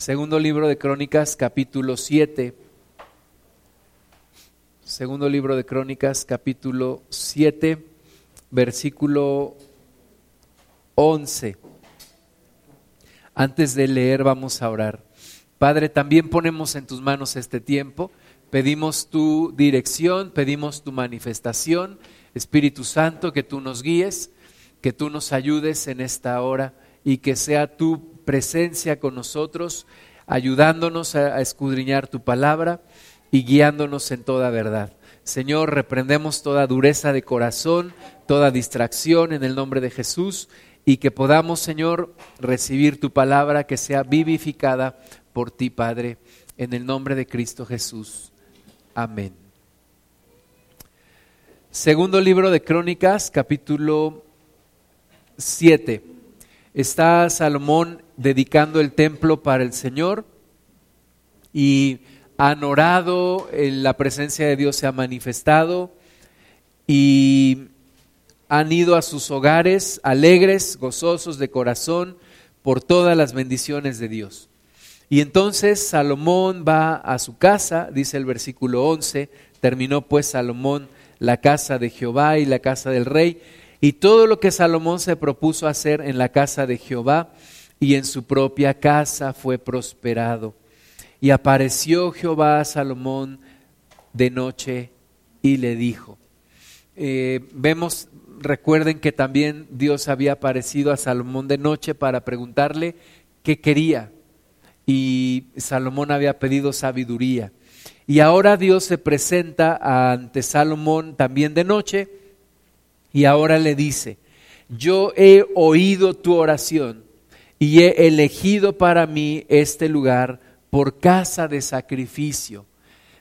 Segundo libro de Crónicas, capítulo 7. Segundo libro de Crónicas, capítulo 7, versículo 11. Antes de leer vamos a orar. Padre, también ponemos en tus manos este tiempo. Pedimos tu dirección, pedimos tu manifestación. Espíritu Santo, que tú nos guíes, que tú nos ayudes en esta hora y que sea tu presencia con nosotros, ayudándonos a, escudriñar tu palabra y guiándonos en toda verdad. Señor, reprendemos toda dureza de corazón, toda distracción en el nombre de Jesús y que podamos, Señor, recibir tu palabra que sea vivificada por ti, Padre, en el nombre de Cristo Jesús. Amén. Segundo libro de Crónicas, capítulo 7 está Salomón dedicando el templo para el Señor y han orado, la presencia de Dios se ha manifestado y han ido a sus hogares alegres, gozosos de corazón por todas las bendiciones de Dios. Y entonces Salomón va a su casa, dice el versículo 11, terminó pues Salomón la casa de Jehová y la casa del rey, y todo lo que Salomón se propuso hacer en la casa de Jehová y en su propia casa fue prosperado. Y apareció Jehová a Salomón de noche y le dijo, eh, vemos, recuerden que también Dios había aparecido a Salomón de noche para preguntarle qué quería. Y Salomón había pedido sabiduría. Y ahora Dios se presenta ante Salomón también de noche y ahora le dice, yo he oído tu oración y he elegido para mí este lugar por casa de sacrificio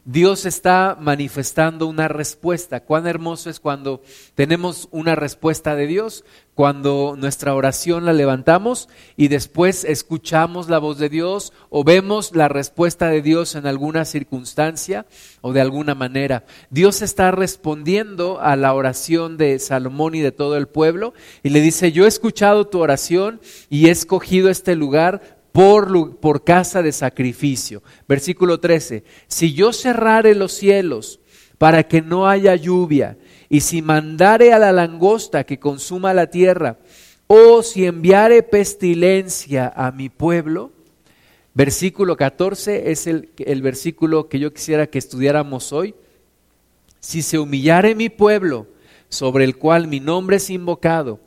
Dios está manifestando una respuesta. Cuán hermoso es cuando tenemos una respuesta de Dios, cuando nuestra oración la levantamos y después escuchamos la voz de Dios o vemos la respuesta de Dios en alguna circunstancia o de alguna manera. Dios está respondiendo a la oración de Salomón y de todo el pueblo y le dice, yo he escuchado tu oración y he escogido este lugar por, casa de sacrificio. Versículo 13, si yo cerrare los cielos para que no haya lluvia, y si mandare a la langosta que consuma la tierra, o si enviare pestilencia a mi pueblo, versículo 14 es el, el versículo que yo quisiera que estudiáramos hoy, si se humillare mi pueblo, sobre el cual mi nombre es invocado,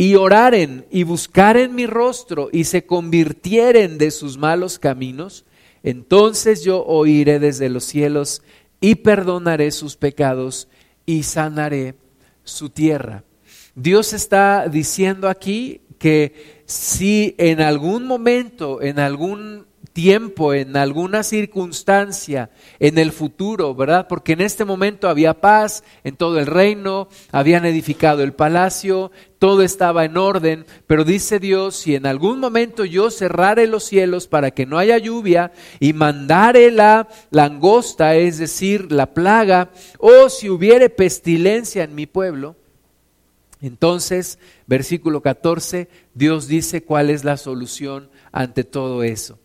y oraren y buscaren mi rostro y se convirtieren de sus malos caminos, entonces yo oiré desde los cielos y perdonaré sus pecados y sanaré su tierra. Dios está diciendo aquí que si en algún momento, en algún tiempo, en alguna circunstancia, en el futuro, ¿verdad? Porque en este momento había paz en todo el reino, habían edificado el palacio, todo estaba en orden, pero dice Dios, si en algún momento yo cerrare los cielos para que no haya lluvia y mandare la langosta, es decir, la plaga, o si hubiere pestilencia en mi pueblo, entonces, versículo 14, Dios dice cuál es la solución ante todo eso.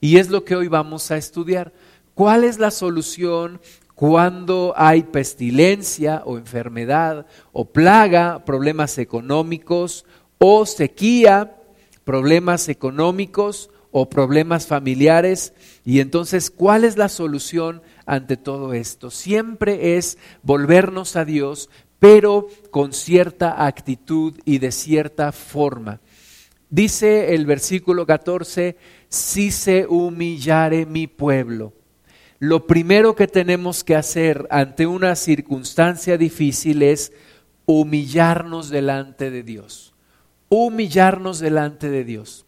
Y es lo que hoy vamos a estudiar. ¿Cuál es la solución cuando hay pestilencia o enfermedad o plaga, problemas económicos o sequía, problemas económicos o problemas familiares? Y entonces, ¿cuál es la solución ante todo esto? Siempre es volvernos a Dios, pero con cierta actitud y de cierta forma. Dice el versículo 14, si se humillare mi pueblo. Lo primero que tenemos que hacer ante una circunstancia difícil es humillarnos delante de Dios. Humillarnos delante de Dios.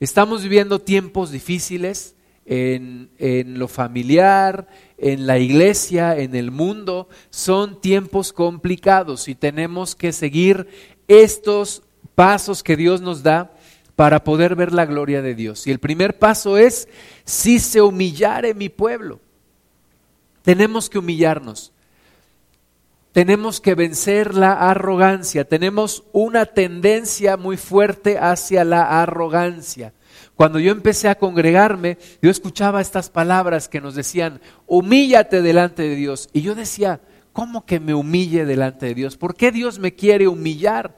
Estamos viviendo tiempos difíciles en, en, lo familiar, en la iglesia, en el mundo. Son tiempos complicados y tenemos que seguir estos pasos que Dios nos da para poder ver la gloria de Dios. Y el primer paso es, si se humillare mi pueblo, tenemos que humillarnos. tenemos que vencer la arrogancia. Tenemos una tendencia muy fuerte hacia la arrogancia. Cuando yo empecé a congregarme, yo escuchaba estas palabras que nos decían, humíllate delante de Dios. Y yo decía, ¿cómo que me humille delante de Dios? ¿Por qué Dios me quiere humillar?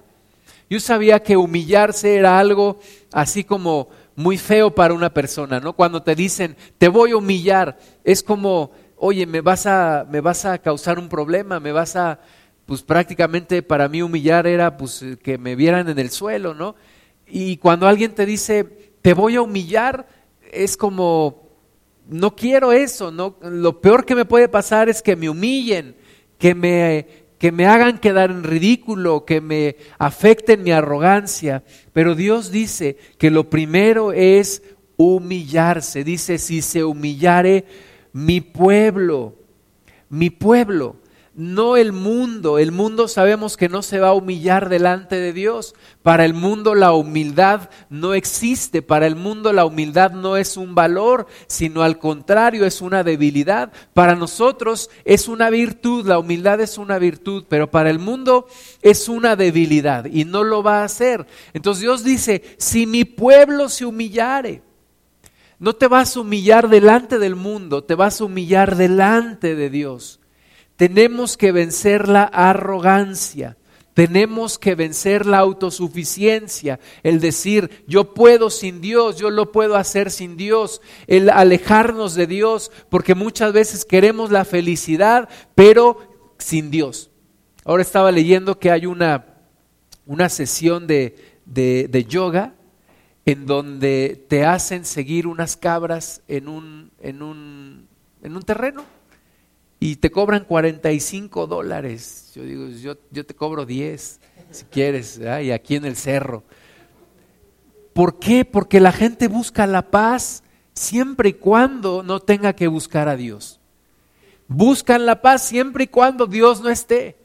Yo sabía que humillarse era algo así como muy feo para una persona, ¿no? Cuando te dicen, te voy a humillar, es como, oye, me vas a, me vas a causar un problema, me vas a, pues prácticamente para mí humillar era pues que me vieran en el suelo, ¿no? Y cuando alguien te dice, te voy a humillar, es como, no quiero eso, ¿no? Lo peor que me puede pasar es que me humillen, que me, que me hagan quedar en ridículo, que me afecten mi arrogancia. Pero Dios dice que lo primero es humillarse. Dice, si se humillare mi pueblo, mi pueblo no el mundo. El mundo sabemos que no se va a humillar delante de Dios. Para el mundo la humildad no existe. Para el mundo la humildad no es un valor, sino al contrario es una debilidad. Para nosotros es una virtud, la humildad es una virtud, pero para el mundo es una debilidad y no lo va a hacer. Entonces Dios dice, si mi pueblo se humillare, no te vas a humillar delante del mundo, te vas a humillar delante de Dios. Tenemos que vencer la arrogancia. Tenemos que vencer la autosuficiencia, el decir, yo puedo sin Dios, yo lo puedo hacer sin Dios, el alejarnos de Dios, porque muchas veces queremos la felicidad, pero sin Dios. Ahora estaba leyendo que hay una, una sesión de, de, yoga en donde te hacen seguir unas cabras en un, en un, en un terreno y te cobran 45 dólares. Yo digo, yo, yo te cobro 10 si quieres, y aquí en el cerro. ¿Por qué? Porque la gente busca la paz siempre y cuando no tenga que buscar a Dios. Buscan la paz siempre y cuando Dios no esté.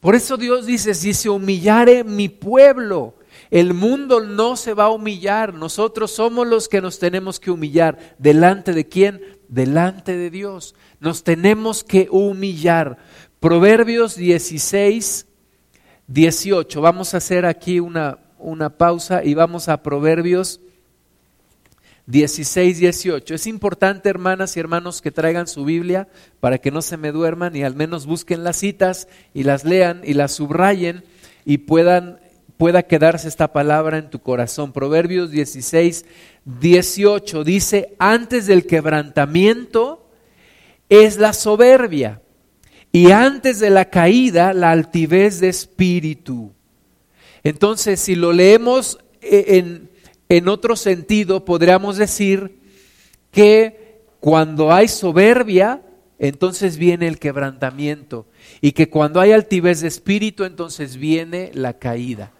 Por eso Dios dice, si se humillare mi pueblo, el mundo no se va a humillar, nosotros somos los que nos tenemos que humillar. ¿Delante de quién? Delante de Dios. Nos tenemos que humillar. Proverbios 16, 18. Vamos a hacer aquí una, una pausa y vamos a Proverbios 16, 18. Es importante, hermanas y hermanos, que traigan su Biblia para que no se me duerman y al menos busquen las citas y las lean y las subrayen y puedan pueda quedarse esta palabra en tu corazón. Proverbios 16, 18 dice, antes del quebrantamiento es la soberbia y antes de la caída la altivez de espíritu. Entonces, si lo leemos e, en, en otro sentido, podríamos decir que cuando hay soberbia, entonces viene el quebrantamiento. Y que cuando hay altivez de espíritu, entonces viene la caída.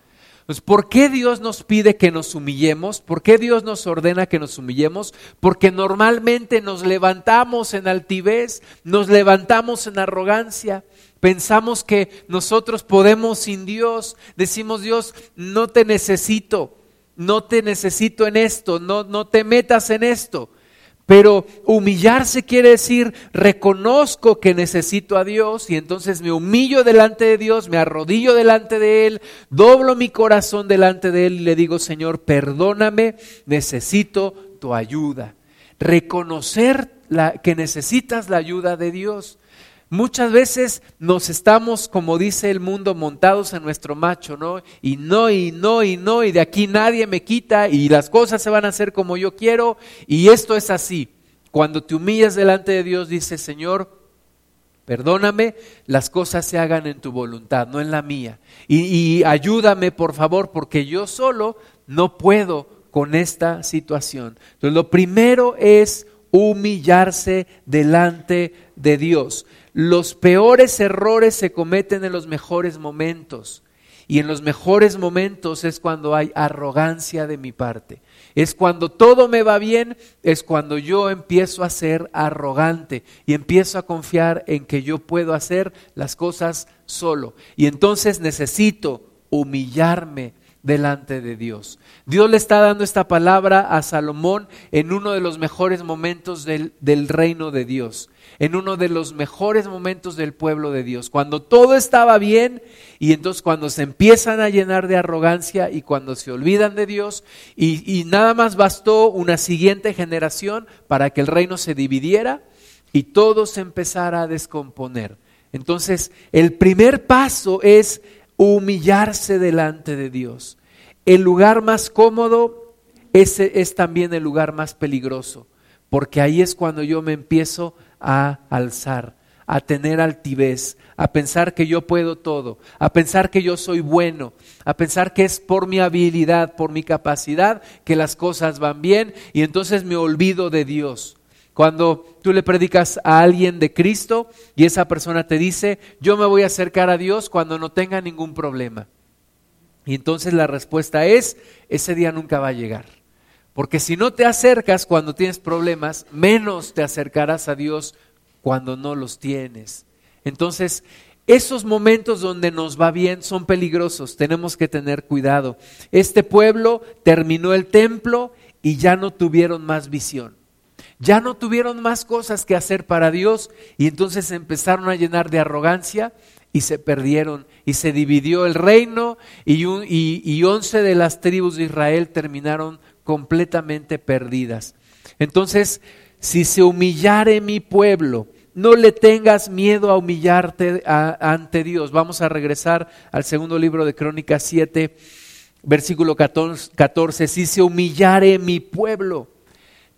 Pues, ¿por qué Dios nos pide que nos humillemos? ¿Por qué Dios nos ordena que nos humillemos? Porque normalmente nos levantamos en altivez, nos levantamos en arrogancia, pensamos que nosotros podemos sin Dios, decimos Dios, no te necesito, no te necesito en esto, no, no te metas en esto. Pero humillarse quiere decir reconozco que necesito a Dios y entonces me humillo delante de Dios, me arrodillo delante de Él, doblo mi corazón delante de Él y le digo, Señor, perdóname, necesito tu ayuda. Reconocer que necesitas la ayuda de Dios. Muchas veces nos estamos, como dice el mundo, montados en nuestro macho, ¿no? Y no, y no, y no, y de aquí nadie me quita, y las cosas se van a hacer como yo quiero, y esto es así. Cuando te humillas delante de Dios, dice, Señor, perdóname, las cosas se hagan en tu voluntad, no en la mía. Y, y ayúdame, por favor, porque yo solo no puedo con esta situación. Entonces, lo primero es humillarse delante de Dios. Los peores errores se cometen en los mejores momentos. Y en los mejores momentos es cuando hay arrogancia de mi parte. Es cuando todo me va bien, es cuando yo empiezo a ser arrogante y empiezo a confiar en que yo puedo hacer las cosas solo. Y entonces necesito humillarme delante de Dios. Dios le está dando esta palabra a Salomón en uno de los mejores momentos del, del, reino de Dios, en uno de los mejores momentos del pueblo de Dios, cuando todo estaba bien y entonces cuando se empiezan a llenar de arrogancia y cuando se olvidan de Dios y, nada más bastó una siguiente generación para que el reino se dividiera y todo se empezara a descomponer. Entonces, el primer paso es humillarse delante de Dios. El lugar más cómodo es también el lugar más peligroso, porque ahí es cuando yo me empiezo a alzar, a tener altivez, a pensar que yo puedo todo, a pensar que yo soy bueno, a pensar que es por mi habilidad, por mi capacidad que las cosas van bien y entonces me olvido de Dios. Cuando tú le predicas a alguien de Cristo y esa persona te dice, yo me voy a acercar a Dios cuando no tenga ningún problema. Y entonces la respuesta es, ese día nunca va a llegar. Porque si no te acercas cuando tienes problemas, menos te acercarás a Dios cuando no los tienes. Entonces, esos momentos donde nos va bien son peligrosos, tenemos que tener cuidado. Este pueblo terminó el templo y ya no tuvieron más visión ya no tuvieron más cosas que hacer para Dios y entonces empezaron a llenar de arrogancia y se perdieron y se dividió el reino y, y, once de las tribus de Israel terminaron completamente perdidas. Entonces, si se humillare mi pueblo, no le tengas miedo a humillarte ante Dios. Vamos a regresar al segundo libro de Crónicas 7, versículo 14. Si se humillare mi pueblo,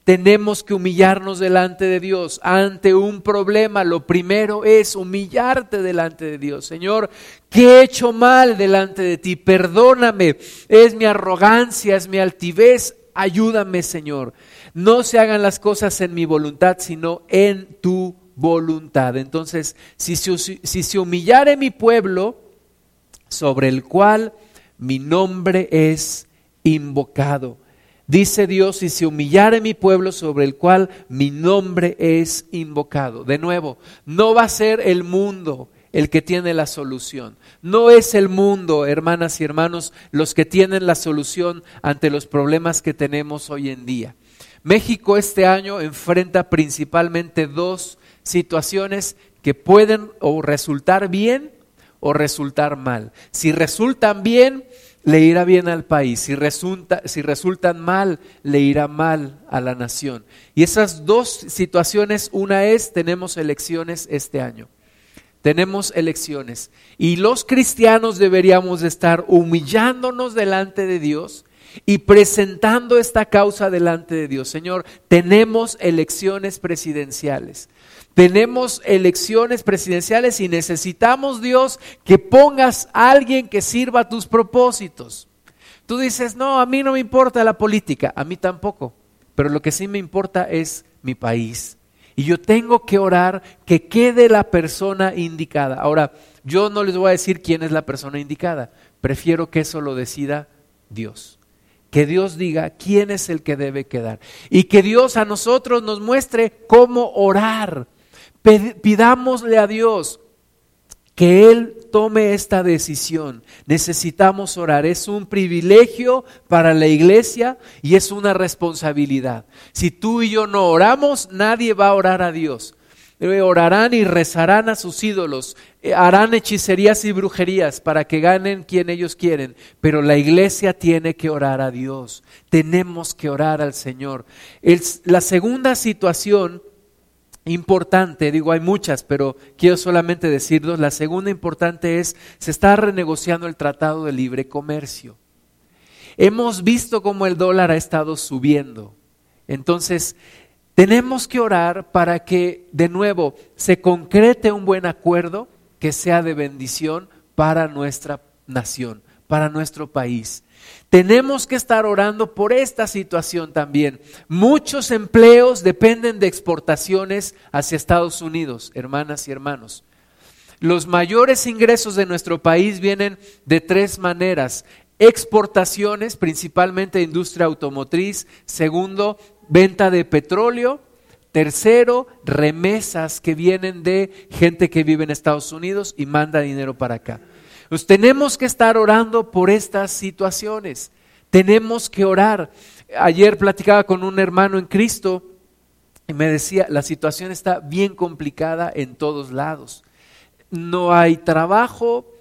tenemos que humillarnos delante de Dios ante un problema. Lo primero es humillarte delante de Dios. Señor, ¿qué he hecho mal delante de ti? Perdóname. Es mi arrogancia, es mi altivez. Ayúdame, Señor. No se hagan las cosas en mi voluntad, sino en tu voluntad. Entonces, si se, si se humillare mi pueblo, sobre el cual mi nombre es invocado Dice Dios, si se humillare mi pueblo sobre el cual mi nombre es invocado. De nuevo, no va a ser el mundo el que tiene la solución. No es el mundo, hermanas y hermanos, los que tienen la solución ante los problemas que tenemos hoy en día. México este año enfrenta principalmente dos situaciones que pueden o resultar bien o resultar mal. Si resultan bien, le irá bien al país, si, resulta, si resultan mal, le irá mal a la nación. Y esas dos situaciones, una es, tenemos elecciones este año. Tenemos elecciones. Y los cristianos deberíamos estar humillándonos delante de Dios y presentando esta causa delante de Dios. Señor, tenemos elecciones presidenciales. Tenemos elecciones presidenciales y necesitamos, Dios, que pongas a alguien que sirva a tus propósitos. Tú dices, no, a mí no me importa la política, a mí tampoco, pero lo que sí me importa es mi país. Y yo tengo que orar que quede la persona indicada. Ahora, yo no les voy a decir quién es la persona indicada, prefiero que eso lo decida Dios que Dios diga quién es el que debe quedar y que Dios a nosotros nos muestre cómo orar Pidámosle a Dios que Él tome esta decisión. Necesitamos orar. Es un privilegio para la iglesia y es una responsabilidad. Si tú y yo no oramos, nadie va a orar a Dios. Eh, orarán y rezarán a sus ídolos, eh, harán hechicerías y brujerías para que ganen quien ellos quieren, pero la iglesia tiene que orar a Dios. Tenemos que orar al Señor. la segunda situación importante, digo hay muchas, pero quiero solamente decirlos, la segunda importante es, se está renegociando el Tratado de Libre Comercio. Hemos visto cómo el dólar ha estado subiendo. Entonces, tenemos que orar para que de nuevo se concrete un buen acuerdo que sea de bendición para nuestra nación, para nuestro país. Tenemos que estar orando por esta situación también. Muchos empleos dependen de exportaciones hacia Estados Unidos, hermanas y hermanos. Los mayores ingresos de nuestro país vienen de tres maneras. Exportaciones, principalmente de industria automotriz. Segundo, venta de petróleo. Tercero, remesas que vienen de gente que vive en Estados Unidos y manda dinero para acá. Tenemos que estar orando por estas situaciones. Tenemos que orar. Ayer platicaba con un hermano en Cristo y me decía, la situación está bien complicada en todos lados. No hay trabajo,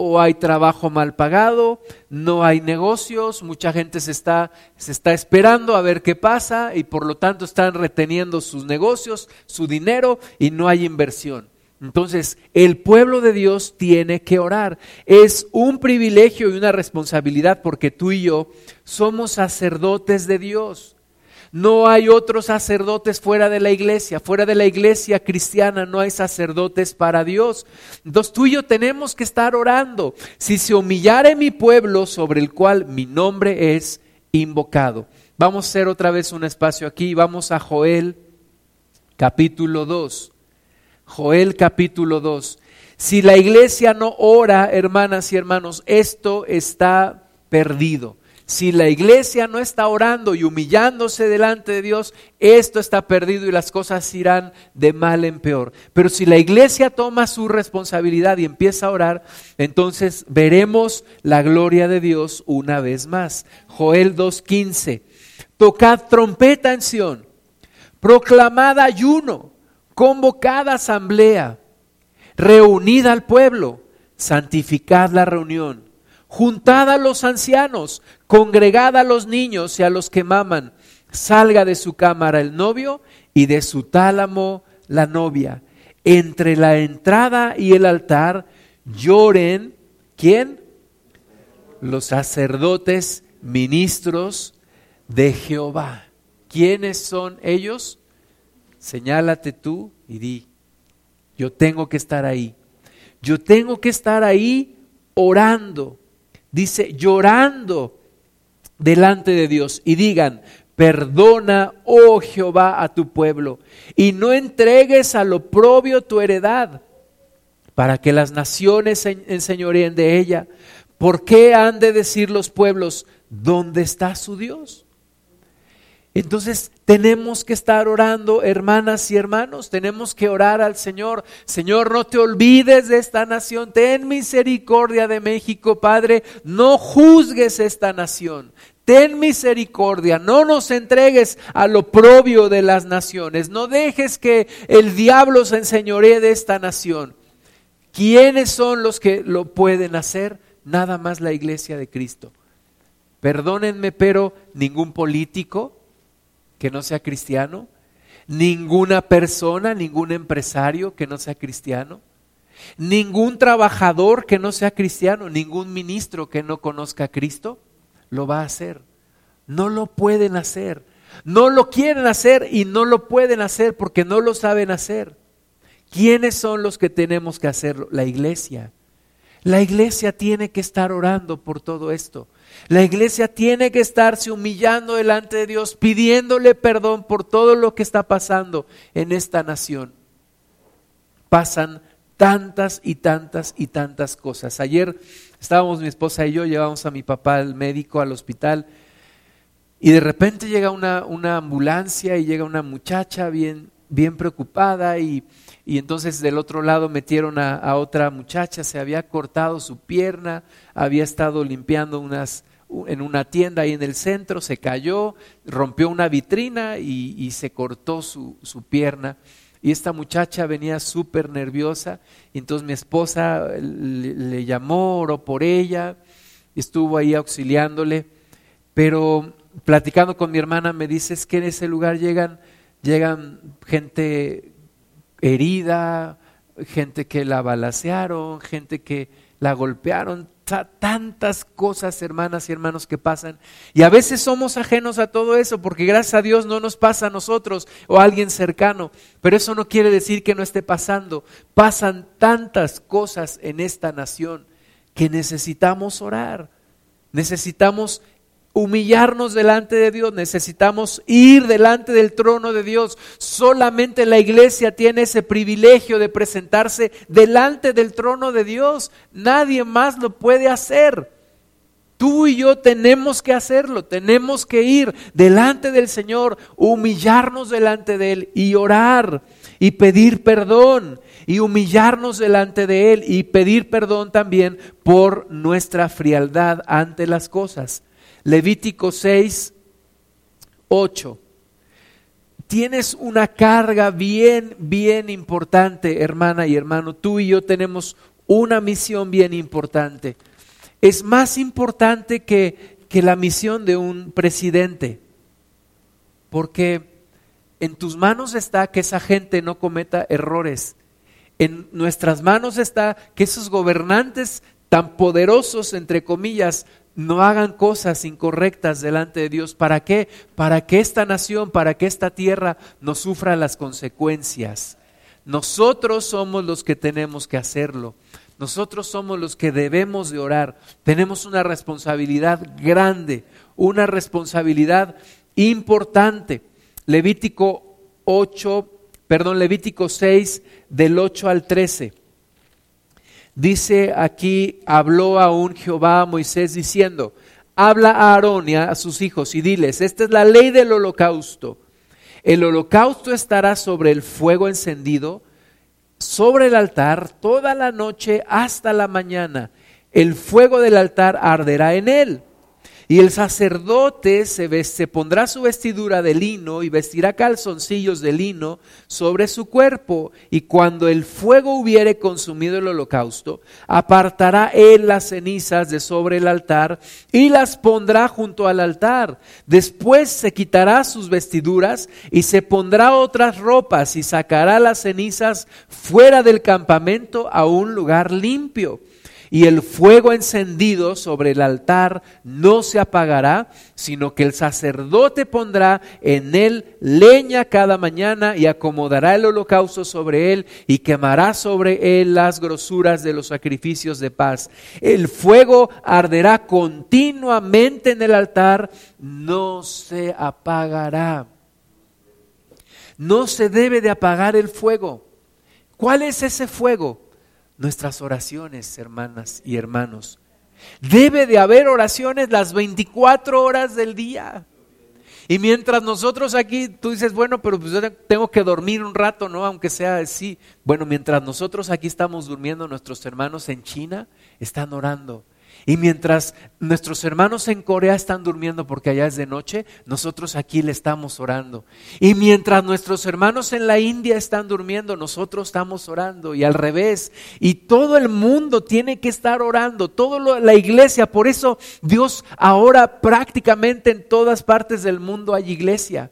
o hay trabajo mal pagado, no hay negocios, mucha gente se está, se está esperando a ver qué pasa y por lo tanto están reteniendo sus negocios, su dinero y no hay inversión. Entonces, el pueblo de Dios tiene que orar. Es un privilegio y una responsabilidad porque tú y yo somos sacerdotes de Dios. No hay otros sacerdotes fuera de la iglesia. Fuera de la iglesia cristiana no hay sacerdotes para Dios. Entonces tú y yo tenemos que estar orando. Si se humillare mi pueblo sobre el cual mi nombre es invocado. Vamos a hacer otra vez un espacio aquí. Vamos a Joel capítulo 2. Joel capítulo 2. Si la iglesia no ora, hermanas y hermanos, esto está perdido. Si la iglesia no está orando y humillándose delante de Dios, esto está perdido y las cosas irán de mal en peor. Pero si la iglesia toma su responsabilidad y empieza a orar, entonces veremos la gloria de Dios una vez más. Joel 2.15. Tocad trompeta en Sión, proclamad ayuno, convocad asamblea, reunid al pueblo, santificad la reunión juntad a los ancianos, congregad a los niños y a los que maman, salga de su cámara el novio y de su tálamo la novia. Entre la entrada y el altar lloren, ¿quién? Los sacerdotes ministros de Jehová. ¿Quiénes son ellos? Señálate tú y di, yo tengo que estar ahí. Yo tengo que estar ahí orando dice, llorando delante de Dios y digan, perdona, oh Jehová, a tu pueblo y no entregues al oprobio tu heredad para que las naciones enseñoreen de ella. ¿Por qué han de decir los pueblos, ¿dónde está su Dios? Entonces tenemos que estar orando, hermanas y hermanos, tenemos que orar al Señor. Señor, no te olvides de esta nación, ten misericordia de México, Padre, no juzgues esta nación. Ten misericordia, no nos entregues a lo propio de las naciones, no dejes que el diablo se enseñoree de esta nación. ¿Quiénes son los que lo pueden hacer? Nada más la iglesia de Cristo. Perdónenme, pero ningún político, que no sea cristiano, ninguna persona, ningún empresario que no sea cristiano, ningún trabajador que no sea cristiano, ningún ministro que no conozca a Cristo, lo va a hacer. No lo pueden hacer. No lo quieren hacer y no lo pueden hacer porque no lo saben hacer. ¿Quiénes son los que tenemos que hacerlo? La iglesia. La iglesia tiene que estar orando por todo esto. La iglesia tiene que estarse humillando delante de Dios, pidiéndole perdón por todo lo que está pasando en esta nación. Pasan tantas y tantas y tantas cosas. Ayer estábamos mi esposa y yo, llevamos a mi papá al médico, al hospital, y de repente llega una, una ambulancia y llega una muchacha bien, bien preocupada y y entonces del otro lado metieron a, otra muchacha, se había cortado su pierna, había estado limpiando unas, en una tienda ahí en el centro, se cayó, rompió una vitrina y, se cortó su, pierna. Y esta muchacha venía súper nerviosa, y entonces mi esposa le, le, llamó, oró por ella, estuvo ahí auxiliándole, pero platicando con mi hermana me dice, es que en ese lugar llegan, llegan gente herida, gente que la balacearon, gente que la golpearon, tantas cosas, hermanas y hermanos, que pasan. Y a veces somos ajenos a todo eso, porque gracias a Dios no nos pasa a nosotros o a alguien cercano, pero eso no quiere decir que no esté pasando. Pasan tantas cosas en esta nación que necesitamos orar, necesitamos humillarnos delante de Dios, necesitamos ir delante del trono de Dios. Solamente la iglesia tiene ese privilegio de presentarse delante del trono de Dios. Nadie más lo puede hacer. Tú y yo tenemos que hacerlo, tenemos que ir delante del Señor, humillarnos delante de Él y orar y pedir perdón y humillarnos delante de Él y pedir perdón también por nuestra frialdad ante las cosas. Levítico 6, 8. Tienes una carga bien, bien importante, hermana y hermano. Tú y yo tenemos una misión bien importante. Es más importante que, que la misión de un presidente, porque en tus manos está que esa gente no cometa errores. En nuestras manos está que esos gobernantes tan poderosos, entre comillas, no hagan cosas incorrectas delante de Dios. ¿Para qué? Para que esta nación, para que esta tierra no sufra las consecuencias. Nosotros somos los que tenemos que hacerlo. Nosotros somos los que debemos de orar. Tenemos una responsabilidad grande, una responsabilidad importante. Levítico 8, perdón, Levítico 6 del 8 al 13. Dice aquí, habló aún Jehová a Moisés diciendo, habla a Aarón y a sus hijos y diles, esta es la ley del holocausto. El holocausto estará sobre el fuego encendido, sobre el altar, toda la noche hasta la mañana. El fuego del altar arderá en él y el sacerdote se, pondrá su vestidura de lino y vestirá calzoncillos de lino sobre su cuerpo. Y cuando el fuego hubiere consumido el holocausto, apartará él las cenizas de sobre el altar y las pondrá junto al altar. Después se quitará sus vestiduras y se pondrá otras ropas y sacará las cenizas fuera del campamento a un lugar limpio y el fuego encendido sobre el altar no se apagará, sino que el sacerdote pondrá en él leña cada mañana y acomodará el holocausto sobre él y quemará sobre él las grosuras de los sacrificios de paz. El fuego arderá continuamente en el altar, no se apagará. No se debe de apagar el fuego. ¿Cuál es ese fuego? Nuestras oraciones, hermanas y hermanos. Debe de haber oraciones las 24 horas del día. Y mientras nosotros aquí, tú dices, bueno, pero pues yo tengo que dormir un rato, ¿no? Aunque sea así. Bueno, mientras nosotros aquí estamos durmiendo, nuestros hermanos en China están orando. Y mientras nuestros hermanos en Corea están durmiendo porque allá es de noche, nosotros aquí le estamos orando. Y mientras nuestros hermanos en la India están durmiendo, nosotros estamos orando. Y al revés. Y todo el mundo tiene que estar orando, toda la iglesia. Por eso Dios ahora prácticamente en todas partes del mundo hay iglesia.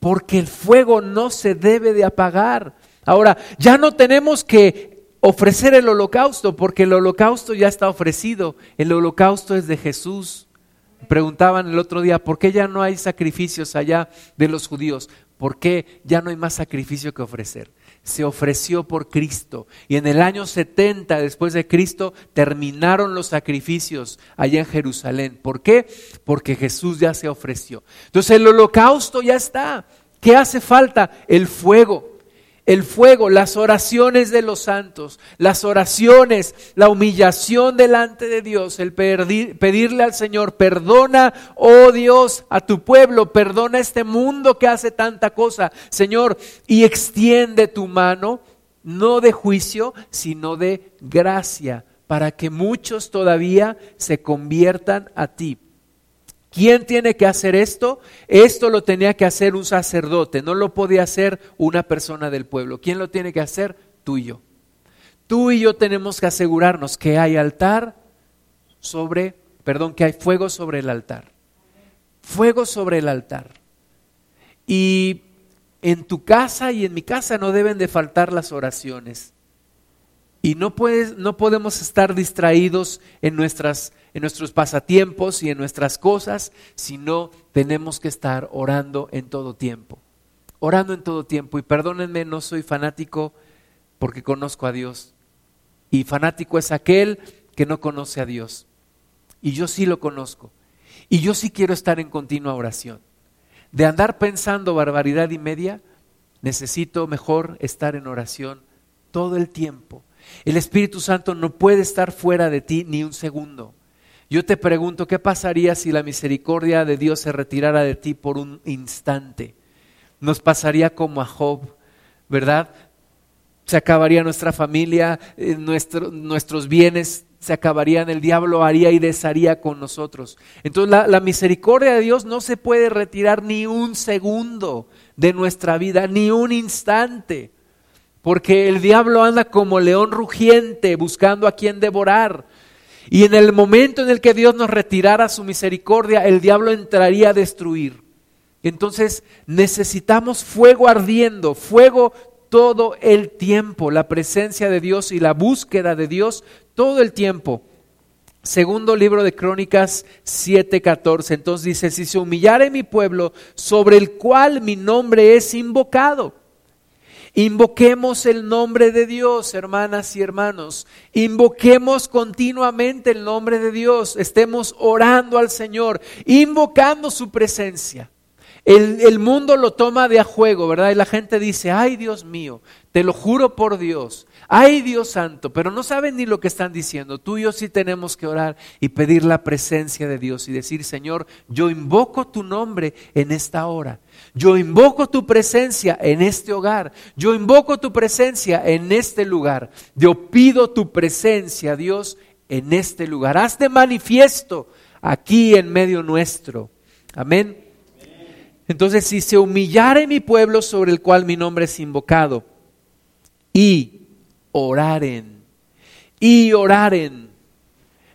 Porque el fuego no se debe de apagar. Ahora, ya no tenemos que ofrecer el holocausto, porque el holocausto ya está ofrecido, el holocausto es de Jesús. Preguntaban el otro día, ¿por qué ya no hay sacrificios allá de los judíos? ¿Por qué ya no hay más sacrificio que ofrecer? Se ofreció por Cristo. Y en el año 70 después de Cristo terminaron los sacrificios allá en Jerusalén. ¿Por qué? Porque Jesús ya se ofreció. Entonces el holocausto ya está. ¿Qué hace falta? El fuego el fuego, las oraciones de los santos, las oraciones, la humillación delante de Dios, el pedirle al Señor, perdona, oh Dios, a tu pueblo, perdona este mundo que hace tanta cosa, Señor, y extiende tu mano, no de juicio, sino de gracia, para que muchos todavía se conviertan a ti. ¿Quién tiene que hacer esto? Esto lo tenía que hacer un sacerdote, no lo podía hacer una persona del pueblo. ¿Quién lo tiene que hacer? Tú y yo. Tú y yo tenemos que asegurarnos que hay altar sobre, perdón, que hay fuego sobre el altar. Fuego sobre el altar. Y en tu casa y en mi casa no deben de faltar las oraciones. Y no, puedes, no podemos estar distraídos en, nuestras, en nuestros pasatiempos y en nuestras cosas, sino tenemos que estar orando en todo tiempo. Orando en todo tiempo. Y perdónenme, no soy fanático porque conozco a Dios. Y fanático es aquel que no conoce a Dios. Y yo sí lo conozco. Y yo sí quiero estar en continua oración. De andar pensando barbaridad y media, necesito mejor estar en oración todo el tiempo el Espíritu Santo no puede estar fuera de ti ni un segundo. Yo te pregunto, ¿qué pasaría si la misericordia de Dios se retirara de ti por un instante? Nos pasaría como a Job, ¿verdad? se acabaría nuestra familia, eh, nuestros bienes se acabarían, el diablo haría y desharía con nosotros. Entonces la, la misericordia de Dios no se puede retirar ni un segundo de nuestra vida, ni un instante, porque el diablo anda como león rugiente buscando a quien devorar. Y en el momento en el que Dios nos retirara su misericordia, el diablo entraría a destruir. Entonces necesitamos fuego ardiendo, fuego todo el tiempo, la presencia de Dios y la búsqueda de Dios todo el tiempo. Segundo libro de Crónicas 7:14. Entonces dice, si se humillare mi pueblo sobre el cual mi nombre es invocado. Invoquemos el nombre de Dios, hermanas y hermanos. Invoquemos continuamente el nombre de Dios. Estemos orando al Señor, invocando su presencia. El, mundo lo toma de a juego, ¿verdad? Y la gente dice, ay Dios mío, te lo juro por Dios, ay Dios santo, pero no saben ni lo que están diciendo. Tú y yo sí tenemos que orar y pedir la presencia de Dios y decir, Señor, yo invoco tu nombre en esta hora. Yo invoco tu presencia en este hogar. Yo invoco tu presencia en este lugar. Yo pido tu presencia, Dios, en este lugar. Hazte manifiesto aquí en medio nuestro. Amén. Entonces, si se humillare mi pueblo sobre el cual mi nombre es invocado, y oraren, y oraren,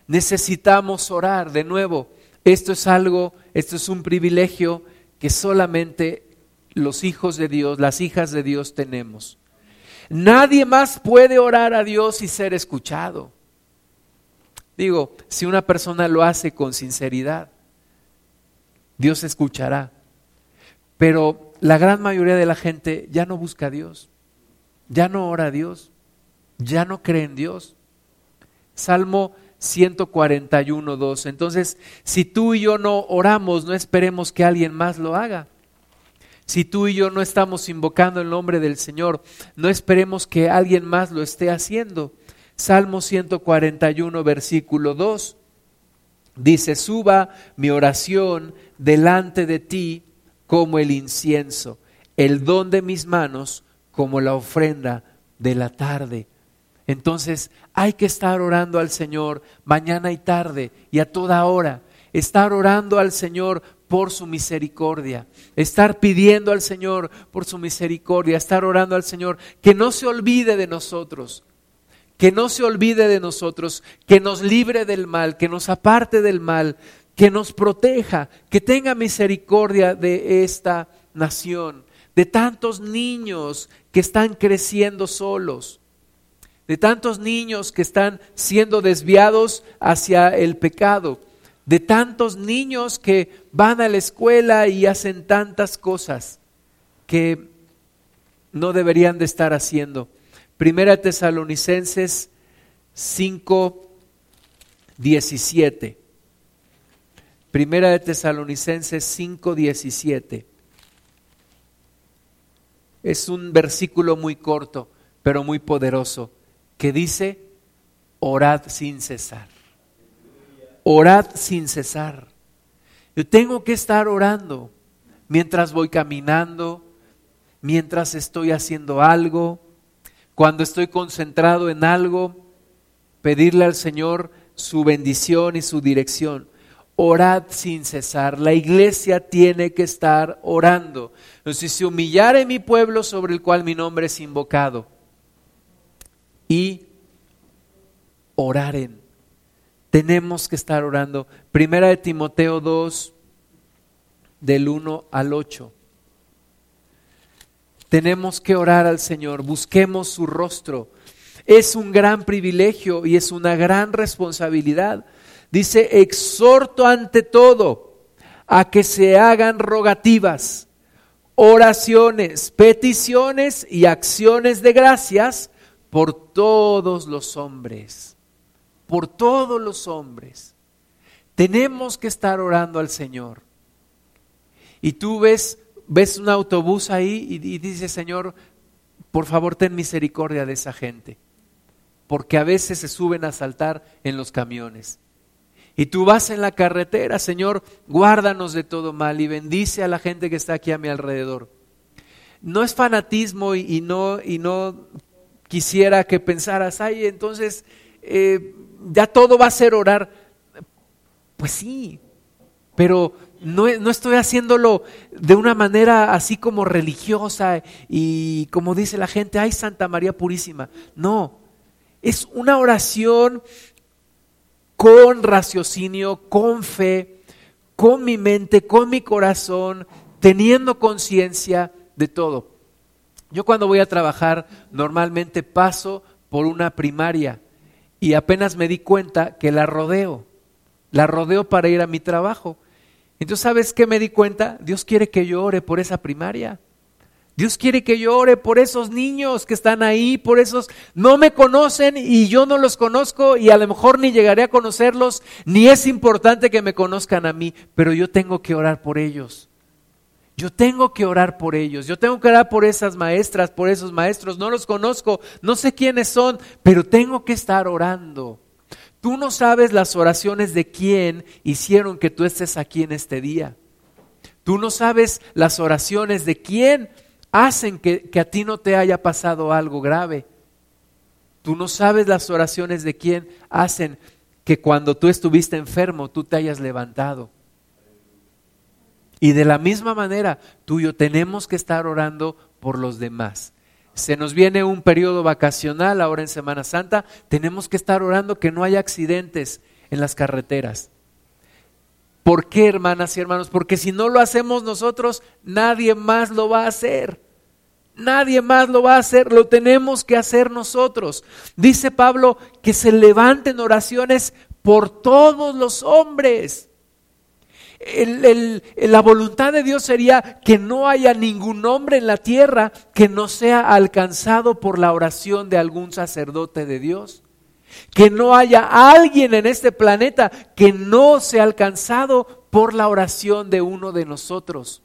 necesitamos orar de nuevo. Esto es algo, esto es un privilegio que solamente los hijos de Dios, las hijas de Dios tenemos. Nadie más puede orar a Dios y ser escuchado. Digo, si una persona lo hace con sinceridad, Dios escuchará. Pero la gran mayoría de la gente ya no busca a Dios, ya no ora a Dios, ya no cree en Dios. Salmo 141, 2. Entonces, si tú y yo no oramos, no esperemos que alguien más lo haga. Si tú y yo no estamos invocando el nombre del Señor, no esperemos que alguien más lo esté haciendo. Salmo 141, versículo 2. Dice, suba mi oración delante de ti como el incienso, el don de mis manos como la ofrenda de la tarde. Entonces hay que estar orando al Señor mañana y tarde y a toda hora. Estar orando al Señor por su misericordia. Estar pidiendo al Señor por su misericordia. Estar orando al Señor que no se olvide de nosotros. Que no se olvide de nosotros. Que nos libre del mal. Que nos aparte del mal que nos proteja, que tenga misericordia de esta nación, de tantos niños que están creciendo solos, de tantos niños que están siendo desviados hacia el pecado, de tantos niños que van a la escuela y hacen tantas cosas que no deberían de estar haciendo. Primera Tesalonicenses 5, 17. Primera de Tesalonicenses 5:17. Es un versículo muy corto, pero muy poderoso, que dice, orad sin cesar. Orad sin cesar. Yo tengo que estar orando mientras voy caminando, mientras estoy haciendo algo, cuando estoy concentrado en algo, pedirle al Señor su bendición y su dirección orad sin cesar. La iglesia tiene que estar orando. Entonces, si se humillare mi pueblo sobre el cual mi nombre es invocado y oraren, tenemos que estar orando. Primera de Timoteo 2, del 1 al 8. Tenemos que orar al Señor, busquemos su rostro. Es un gran privilegio y es una gran responsabilidad Dice, exhorto ante todo a que se hagan rogativas, oraciones, peticiones y acciones de gracias por todos los hombres, por todos los hombres. Tenemos que estar orando al Señor. Y tú ves, ves un autobús ahí y, dices, Señor, por favor ten misericordia de esa gente, porque a veces se suben a saltar en los camiones. Y tú vas en la carretera, Señor, guárdanos de todo mal y bendice a la gente que está aquí a mi alrededor. No es fanatismo y, no, y no quisiera que pensaras, ay, entonces eh, ya todo va a ser orar. Pues sí, pero no, no, estoy haciéndolo de una manera así como religiosa y como dice la gente, ay Santa María Purísima. No, es una oración con raciocinio, con fe, con mi mente, con mi corazón, teniendo conciencia de todo. Yo cuando voy a trabajar normalmente paso por una primaria y apenas me di cuenta que la rodeo, la rodeo para ir a mi trabajo. Entonces, ¿sabes qué me di cuenta? Dios quiere que yo ore por esa primaria. Dios quiere que yo ore por esos niños que están ahí, por esos no me conocen y yo no los conozco y a lo mejor ni llegaré a conocerlos, ni es importante que me conozcan a mí, pero yo tengo que orar por ellos. Yo tengo que orar por ellos, yo tengo que orar por esas maestras, por esos maestros, no los conozco, no sé quiénes son, pero tengo que estar orando. Tú no sabes las oraciones de quién hicieron que tú estés aquí en este día. Tú no sabes las oraciones de quién hacen que, que a ti no te haya pasado algo grave. Tú no sabes las oraciones de quién hacen que cuando tú estuviste enfermo tú te hayas levantado. Y de la misma manera, tú y yo tenemos que estar orando por los demás. Se nos viene un periodo vacacional ahora en Semana Santa, tenemos que estar orando que no haya accidentes en las carreteras. ¿Por qué, hermanas y hermanos? Porque si no lo hacemos nosotros, nadie más lo va a hacer. Nadie más lo va a hacer, lo tenemos que hacer nosotros. Dice Pablo que se levanten oraciones por todos los hombres la voluntad de Dios sería que no haya ningún hombre en la tierra que no sea alcanzado por la oración de algún sacerdote de Dios. Que no haya alguien en este planeta que no sea alcanzado por la oración de uno de nosotros.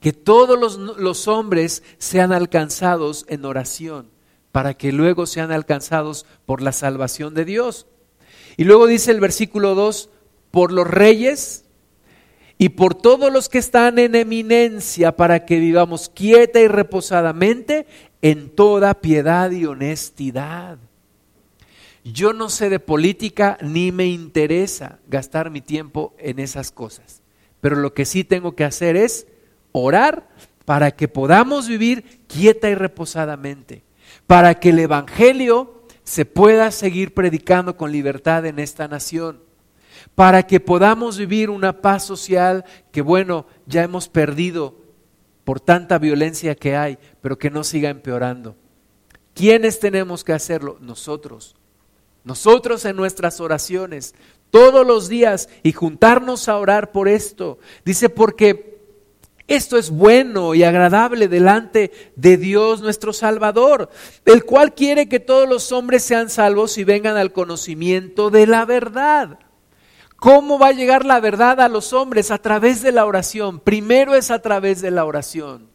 Que todos los, los hombres sean alcanzados en oración para que luego sean alcanzados por la salvación de Dios. Y luego dice el versículo 2, por los reyes y por todos los que están en eminencia para que vivamos quieta y reposadamente en toda piedad y honestidad. Yo no sé de política ni me interesa gastar mi tiempo en esas cosas, pero lo que sí tengo que hacer es orar para que podamos vivir quieta y reposadamente, para que el Evangelio se pueda seguir predicando con libertad en esta nación para que podamos vivir una paz social que, bueno, ya hemos perdido por tanta violencia que hay, pero que no siga empeorando. ¿Quiénes tenemos que hacerlo? Nosotros. Nosotros en nuestras oraciones, todos los días, y juntarnos a orar por esto. Dice, porque esto es bueno y agradable delante de Dios nuestro Salvador, el cual quiere que todos los hombres sean salvos y vengan al conocimiento de la verdad. ¿Cómo va a llegar la verdad a los hombres? A través de la oración. Primero es a través de la oración.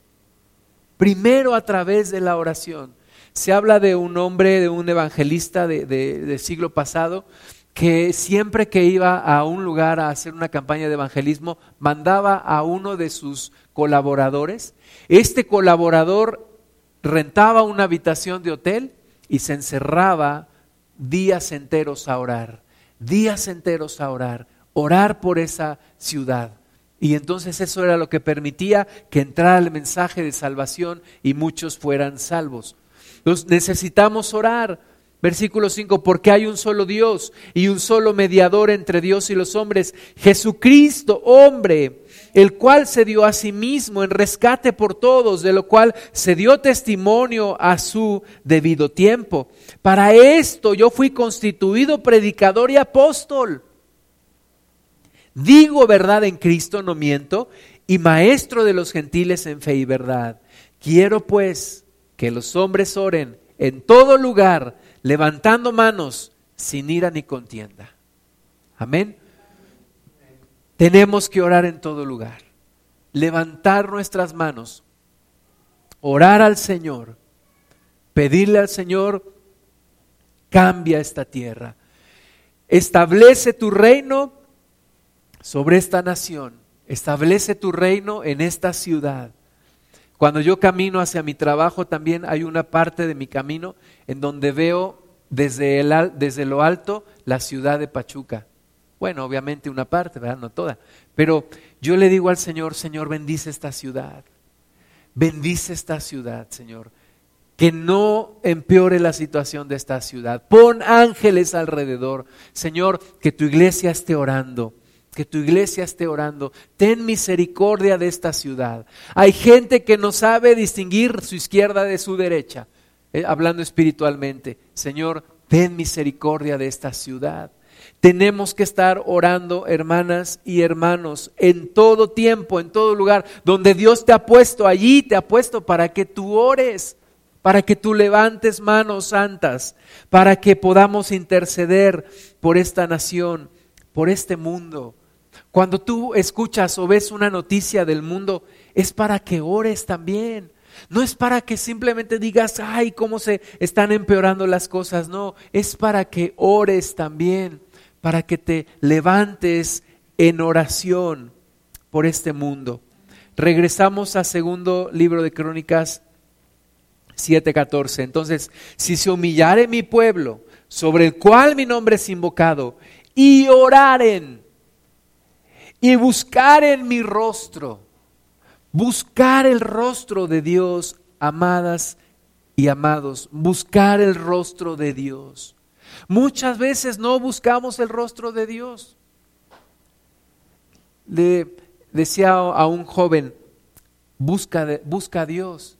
Primero a través de la oración. Se habla de un hombre, de un evangelista del de, siglo pasado, que siempre que iba a un lugar a hacer una campaña de evangelismo, mandaba a uno de sus colaboradores. Este colaborador rentaba una habitación de hotel y se encerraba días enteros a orar días enteros a orar, orar por esa ciudad. Y entonces eso era lo que permitía que entrara el mensaje de salvación y muchos fueran salvos. Necesitamos orar. Versículo 5, porque hay un solo Dios y un solo mediador entre Dios y los hombres, Jesucristo, hombre, el cual se dio a sí mismo en rescate por todos, de lo cual se dio testimonio a su debido tiempo. Para esto yo fui constituido predicador y apóstol. Digo verdad en Cristo, no miento, y maestro de los gentiles en fe y verdad. Quiero pues que los hombres oren en todo lugar levantando manos sin ira ni contienda. Amén. Tenemos que orar en todo lugar, levantar nuestras manos, orar al Señor, pedirle al Señor, cambia esta tierra, establece tu reino sobre esta nación, establece tu reino en esta ciudad. Cuando yo camino hacia mi trabajo también hay una parte de mi camino en donde veo desde, el, desde lo alto la ciudad de Pachuca. Bueno, obviamente una parte, ¿verdad? No toda. Pero yo le digo al Señor, Señor, bendice esta ciudad. Bendice esta ciudad, Señor. Que no empeore la situación de esta ciudad. Pon ángeles alrededor. Señor, que tu iglesia esté orando que tu iglesia esté orando. Ten misericordia de esta ciudad. Hay gente que no sabe distinguir su izquierda de su derecha, eh, hablando espiritualmente. Señor, ten misericordia de esta ciudad. Tenemos que estar orando, hermanas y hermanos, en todo tiempo, en todo lugar, donde Dios te ha puesto, allí te ha puesto para que tú ores, para que tú levantes manos santas, para que podamos interceder por esta nación, por este mundo. Cuando tú escuchas o ves una noticia del mundo, es para que ores también. No es para que simplemente digas, ay, cómo se están empeorando las cosas. No, es para que ores también, para que te levantes en oración por este mundo. Regresamos al segundo libro de Crónicas 7:14. Entonces, si se humillare mi pueblo, sobre el cual mi nombre es invocado, y oraren, y buscar en mi rostro, buscar el rostro de Dios, amadas y amados, buscar el rostro de Dios. Muchas veces no buscamos el rostro de Dios. Le decía a un joven, busca, busca a Dios.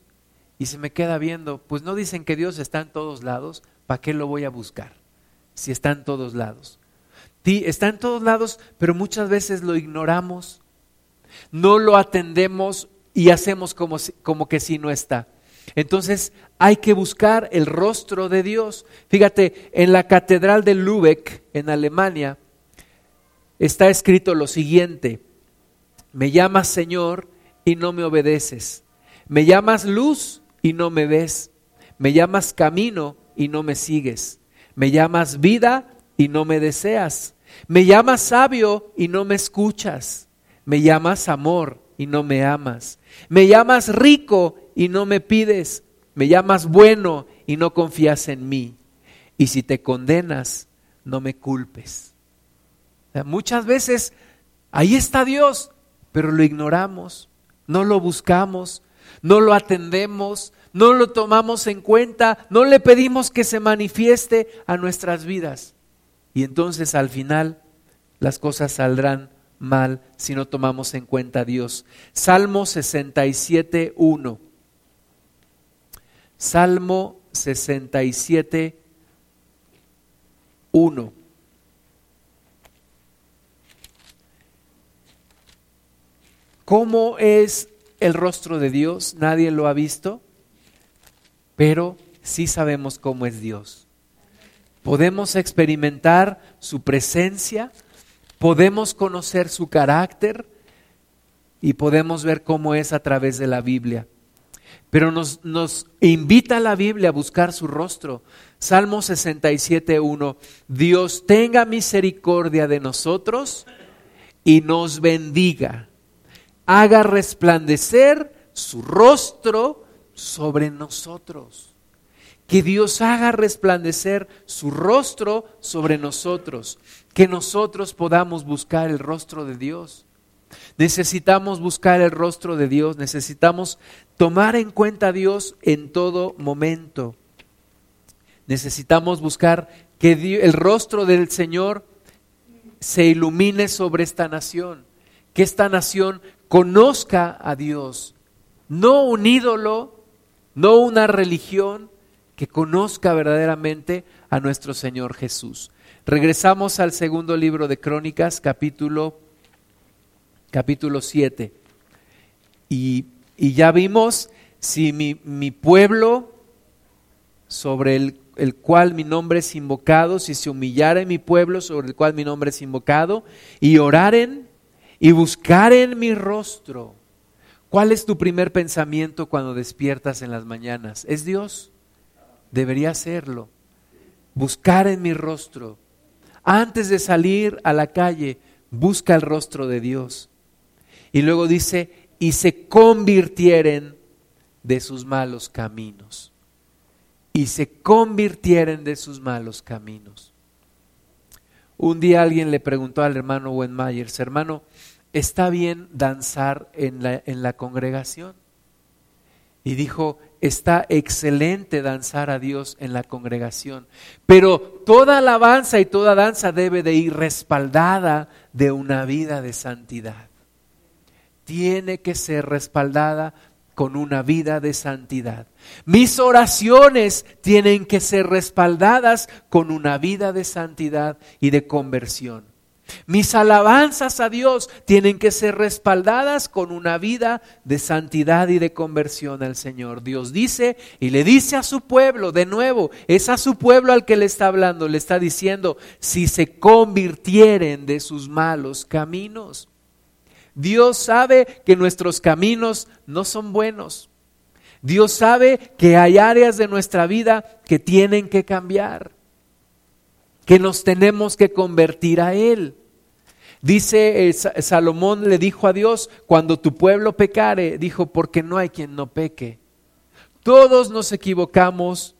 Y se me queda viendo, pues no dicen que Dios está en todos lados, ¿para qué lo voy a buscar? Si está en todos lados está en todos lados, pero muchas veces lo ignoramos, no lo atendemos y hacemos como, como que si no está. Entonces hay que buscar el rostro de Dios. Fíjate, en la Catedral de Lübeck, en Alemania, está escrito lo siguiente, me llamas Señor y no me obedeces, me llamas luz y no me ves, me llamas camino y no me sigues, me llamas vida y no me deseas, me llamas sabio y no me escuchas. Me llamas amor y no me amas. Me llamas rico y no me pides. Me llamas bueno y no confías en mí. Y si te condenas, no me culpes. muchas veces ahí está Dios, pero lo ignoramos, no lo buscamos, no lo atendemos, no lo tomamos en cuenta, no le pedimos que se manifieste a nuestras vidas. Y entonces al final las cosas saldrán mal si no tomamos en cuenta a Dios. Salmo 67, 1. Salmo 67, 1. ¿Cómo es el rostro de Dios? Nadie lo ha visto, pero sí sabemos cómo es Dios podemos experimentar su presencia, podemos conocer su carácter y podemos ver cómo es a través de la Biblia. Pero nos, nos invita la Biblia a buscar su rostro. Salmo 67.1, Dios tenga misericordia de nosotros y nos bendiga. Haga resplandecer su rostro sobre nosotros que Dios haga resplandecer su rostro sobre nosotros, que nosotros podamos buscar el rostro de Dios. Necesitamos buscar el rostro de Dios, necesitamos tomar en cuenta a Dios en todo momento. Necesitamos buscar que el rostro del Señor se ilumine sobre esta nación, que esta nación conozca a Dios, no un ídolo, no una religión, que conozca verdaderamente a nuestro Señor Jesús. Regresamos al segundo libro de Crónicas, capítulo, capítulo 7. Y, ya vimos si mi, pueblo sobre el, el, cual mi nombre es invocado, si se humillara mi pueblo sobre el cual mi nombre es invocado, y oraren y buscaren mi rostro. ¿Cuál es tu primer pensamiento cuando despiertas en las mañanas? ¿Es Dios? debería hacerlo. Buscar en mi rostro. Antes de salir a la calle, busca el rostro de Dios. Y luego dice, y se convirtieren de sus malos caminos y se convirtieren de sus malos caminos. Un día alguien le preguntó al hermano Wenmayers, hermano, ¿está bien danzar en la, en la congregación? Y dijo, está excelente danzar a Dios en la congregación, pero toda alabanza y toda danza debe de ir respaldada de una vida de santidad. Tiene que ser respaldada con una vida de santidad. Mis oraciones tienen que ser respaldadas con una vida de santidad y de conversión. Mis alabanzas a Dios tienen que ser respaldadas con una vida de santidad y de conversión al Señor. Dios dice y le dice a su pueblo, de nuevo, es a su pueblo al que le está hablando, le está diciendo, si se convirtieren de sus malos caminos. Dios sabe que nuestros caminos no son buenos. Dios sabe que hay áreas de nuestra vida que tienen que cambiar que nos tenemos que convertir a Él. Dice eh, Salomón le dijo a Dios, cuando tu pueblo pecare, dijo, porque no hay quien no peque. Todos nos equivocamos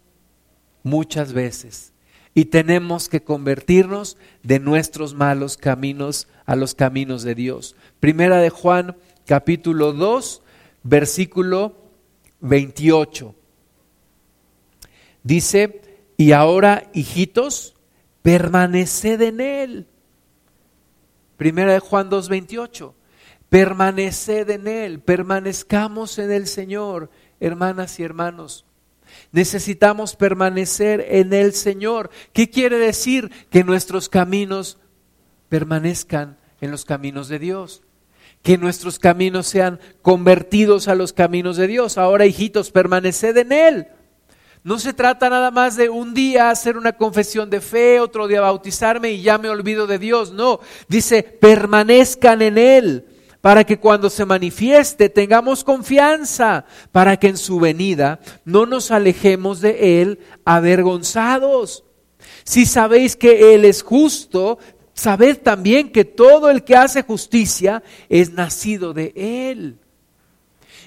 muchas veces y tenemos que convertirnos de nuestros malos caminos a los caminos de Dios. Primera de Juan capítulo 2, versículo 28. Dice, y ahora, hijitos, permaneced en Él. Primera de Juan 2.28, permaneced en Él, permanezcamos en el Señor, hermanas y hermanos. Necesitamos permanecer en el Señor. ¿Qué quiere decir? Que nuestros caminos permanezcan en los caminos de Dios. Que nuestros caminos sean convertidos a los caminos de Dios. Ahora, hijitos, permaneced en Él. No se trata nada más de un día hacer una confesión de fe, otro día bautizarme y ya me olvido de Dios. No, dice, permanezcan en Él para que cuando se manifieste tengamos confianza, para que en su venida no nos alejemos de Él avergonzados. Si sabéis que Él es justo, sabed también que todo el que hace justicia es nacido de Él.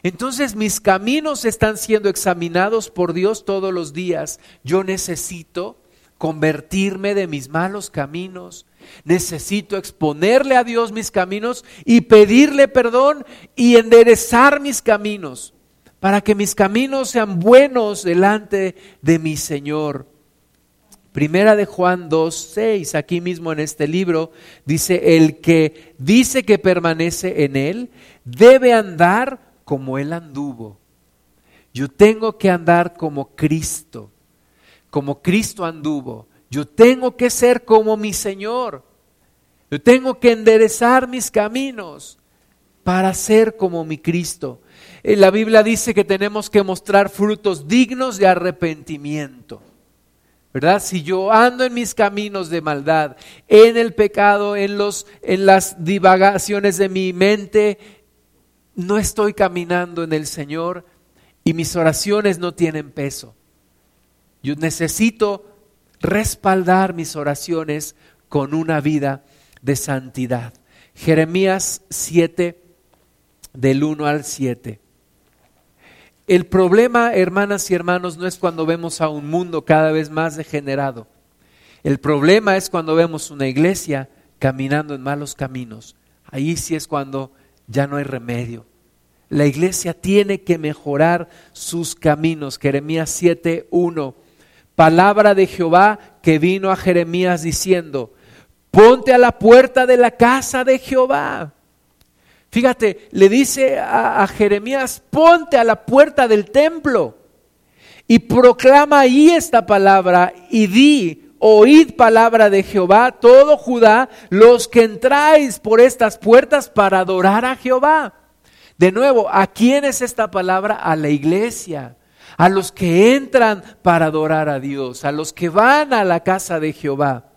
Entonces mis caminos están siendo examinados por Dios todos los días. Yo necesito convertirme de mis malos caminos. Necesito exponerle a Dios mis caminos y pedirle perdón y enderezar mis caminos para que mis caminos sean buenos delante de mi Señor. Primera de Juan 2, 6, aquí mismo en este libro, dice, el que dice que permanece en él, debe andar como Él anduvo. Yo tengo que andar como Cristo, como Cristo anduvo. Yo tengo que ser como mi Señor. Yo tengo que enderezar mis caminos para ser como mi Cristo. Eh, la Biblia dice que tenemos que mostrar frutos dignos de arrepentimiento. ¿Verdad? Si yo ando en mis caminos de maldad, en el pecado, en los en las divagaciones de mi mente, no estoy caminando en el Señor y mis oraciones no tienen peso. Yo necesito respaldar mis oraciones con una vida de santidad. Jeremías 7, del 1 al 7. El problema, hermanas y hermanos, no es cuando vemos a un mundo cada vez más degenerado. El problema es cuando vemos una iglesia caminando en malos caminos. Ahí sí es cuando ya no hay remedio. La iglesia tiene que mejorar sus caminos. Jeremías 7:1. Palabra de Jehová que vino a Jeremías diciendo, ponte a la puerta de la casa de Jehová. Fíjate, le dice a, Jeremías, ponte a la puerta del templo y proclama ahí esta palabra y di, oíd palabra de Jehová, todo Judá, los que entráis por estas puertas para adorar a Jehová. De nuevo, ¿a quién es esta palabra? A la iglesia, a los que entran para adorar a Dios, a los que van a la casa de Jehová.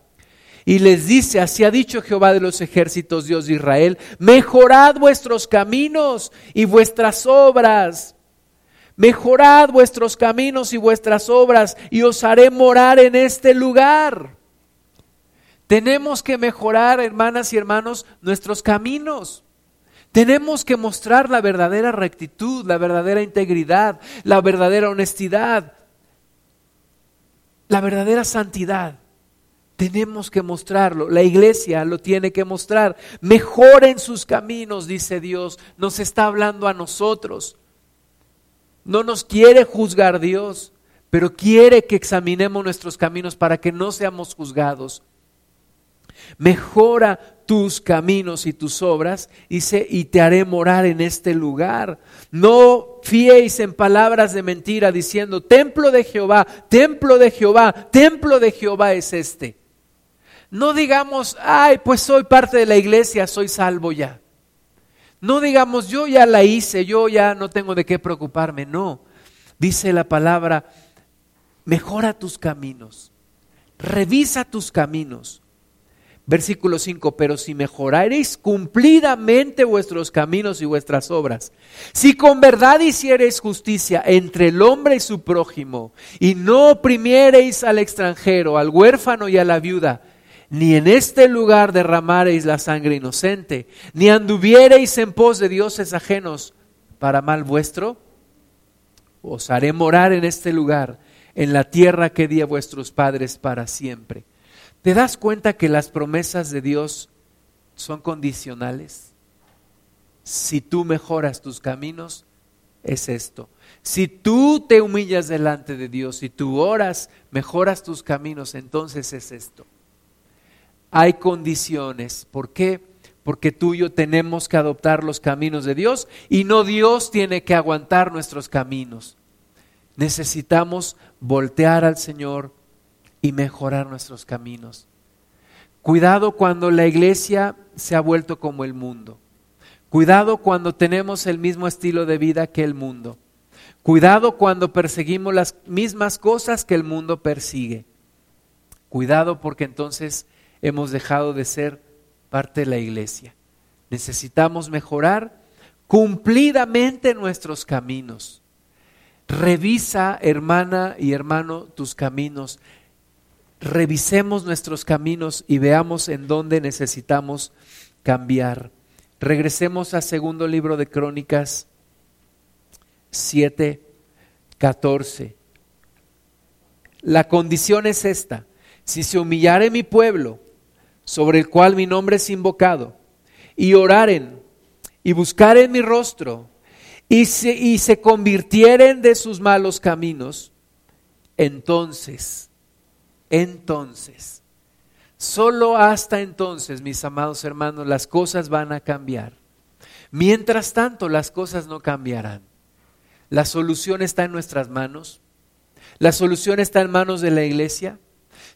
Y les dice, así ha dicho Jehová de los ejércitos, Dios de Israel, mejorad vuestros caminos y vuestras obras. Mejorad vuestros caminos y vuestras obras y os haré morar en este lugar. Tenemos que mejorar, hermanas y hermanos, nuestros caminos. Tenemos que mostrar la verdadera rectitud, la verdadera integridad, la verdadera honestidad, la verdadera santidad. Tenemos que mostrarlo. La iglesia lo tiene que mostrar. Mejoren sus caminos, dice Dios. Nos está hablando a nosotros. No nos quiere juzgar Dios, pero quiere que examinemos nuestros caminos para que no seamos juzgados. Mejora tus caminos y tus obras y, y te haré morar en este lugar. No fiéis en palabras de mentira diciendo, templo de Jehová, templo de Jehová, templo de Jehová es este. No digamos, ay, pues soy parte de la iglesia, soy salvo ya. No digamos, yo ya la hice, yo ya no tengo de qué preocuparme. No, dice la palabra, mejora tus caminos, revisa tus caminos. Versículo 5, pero si mejoraréis cumplidamente vuestros caminos y vuestras obras, si con verdad hiciereis justicia entre el hombre y su prójimo, y no oprimiereis al extranjero, al huérfano y a la viuda, ni en este lugar derramareis la sangre inocente, ni anduviereis en pos de dioses ajenos para mal vuestro, os haré morar en este lugar, en la tierra que di a vuestros padres para siempre. ¿Te das cuenta que las promesas de Dios son condicionales? Si tú mejoras tus caminos, es esto. Si tú te humillas delante de Dios, y tú oras, mejoras tus caminos, entonces es esto. Hay condiciones. ¿Por qué? Porque tú y yo tenemos que adoptar los caminos de Dios y no Dios tiene que aguantar nuestros caminos. Necesitamos voltear al Señor, y mejorar nuestros caminos. Cuidado cuando la iglesia se ha vuelto como el mundo. Cuidado cuando tenemos el mismo estilo de vida que el mundo. Cuidado cuando perseguimos las mismas cosas que el mundo persigue. Cuidado porque entonces hemos dejado de ser parte de la iglesia. Necesitamos mejorar cumplidamente nuestros caminos. Revisa, hermana y hermano, tus caminos revisemos nuestros caminos y veamos en dónde necesitamos cambiar. Regresemos al segundo libro de Crónicas 7, 14. La condición es esta. Si se humillare mi pueblo, sobre el cual mi nombre es invocado, y oraren, y buscaren mi rostro, y se, y se convirtieren de sus malos caminos, entonces entonces, solo hasta entonces, mis amados hermanos, las cosas van a cambiar. Mientras tanto, las cosas no cambiarán. La solución está en nuestras manos. La solución está en manos de la iglesia.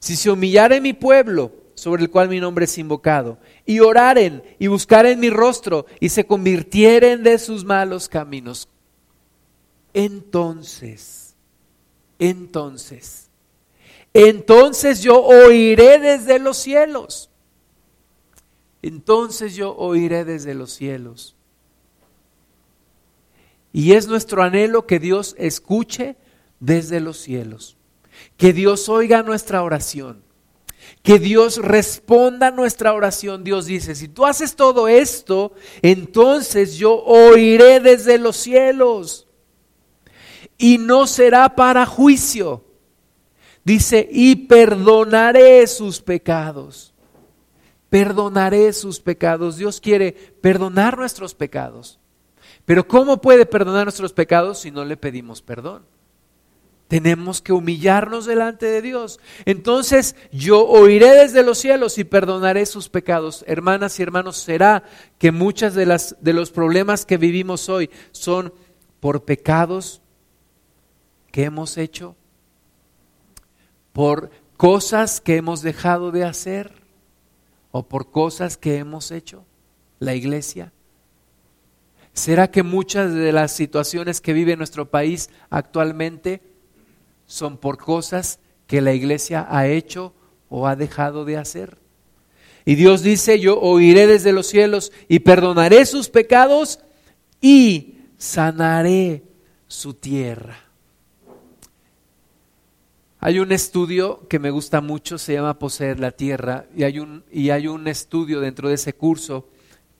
Si se humillare mi pueblo, sobre el cual mi nombre es invocado, y oraren y buscaren mi rostro y se convirtieren de sus malos caminos, entonces, entonces, entonces yo oiré desde los cielos. Entonces yo oiré desde los cielos. Y es nuestro anhelo que Dios escuche desde los cielos, que Dios oiga nuestra oración, que Dios responda a nuestra oración. Dios dice, si tú haces todo esto, entonces yo oiré desde los cielos y no será para juicio Dice, y perdonaré sus pecados. Perdonaré sus pecados. Dios quiere perdonar nuestros pecados. Pero ¿cómo puede perdonar nuestros pecados si no le pedimos perdón? Tenemos que humillarnos delante de Dios. Entonces yo oiré desde los cielos y perdonaré sus pecados. Hermanas y hermanos, será que muchas de las de los problemas que vivimos hoy son por pecados que hemos hecho por cosas que hemos dejado de hacer o por cosas que hemos hecho, la iglesia? ¿Será que muchas de las situaciones que vive nuestro país actualmente son por cosas que la iglesia ha hecho o ha dejado de hacer? Y Dios dice, yo oiré desde los cielos y perdonaré sus pecados y sanaré su tierra. Hay un estudio que me gusta mucho, se llama Poseer la Tierra, y hay un, y hay un estudio dentro de ese curso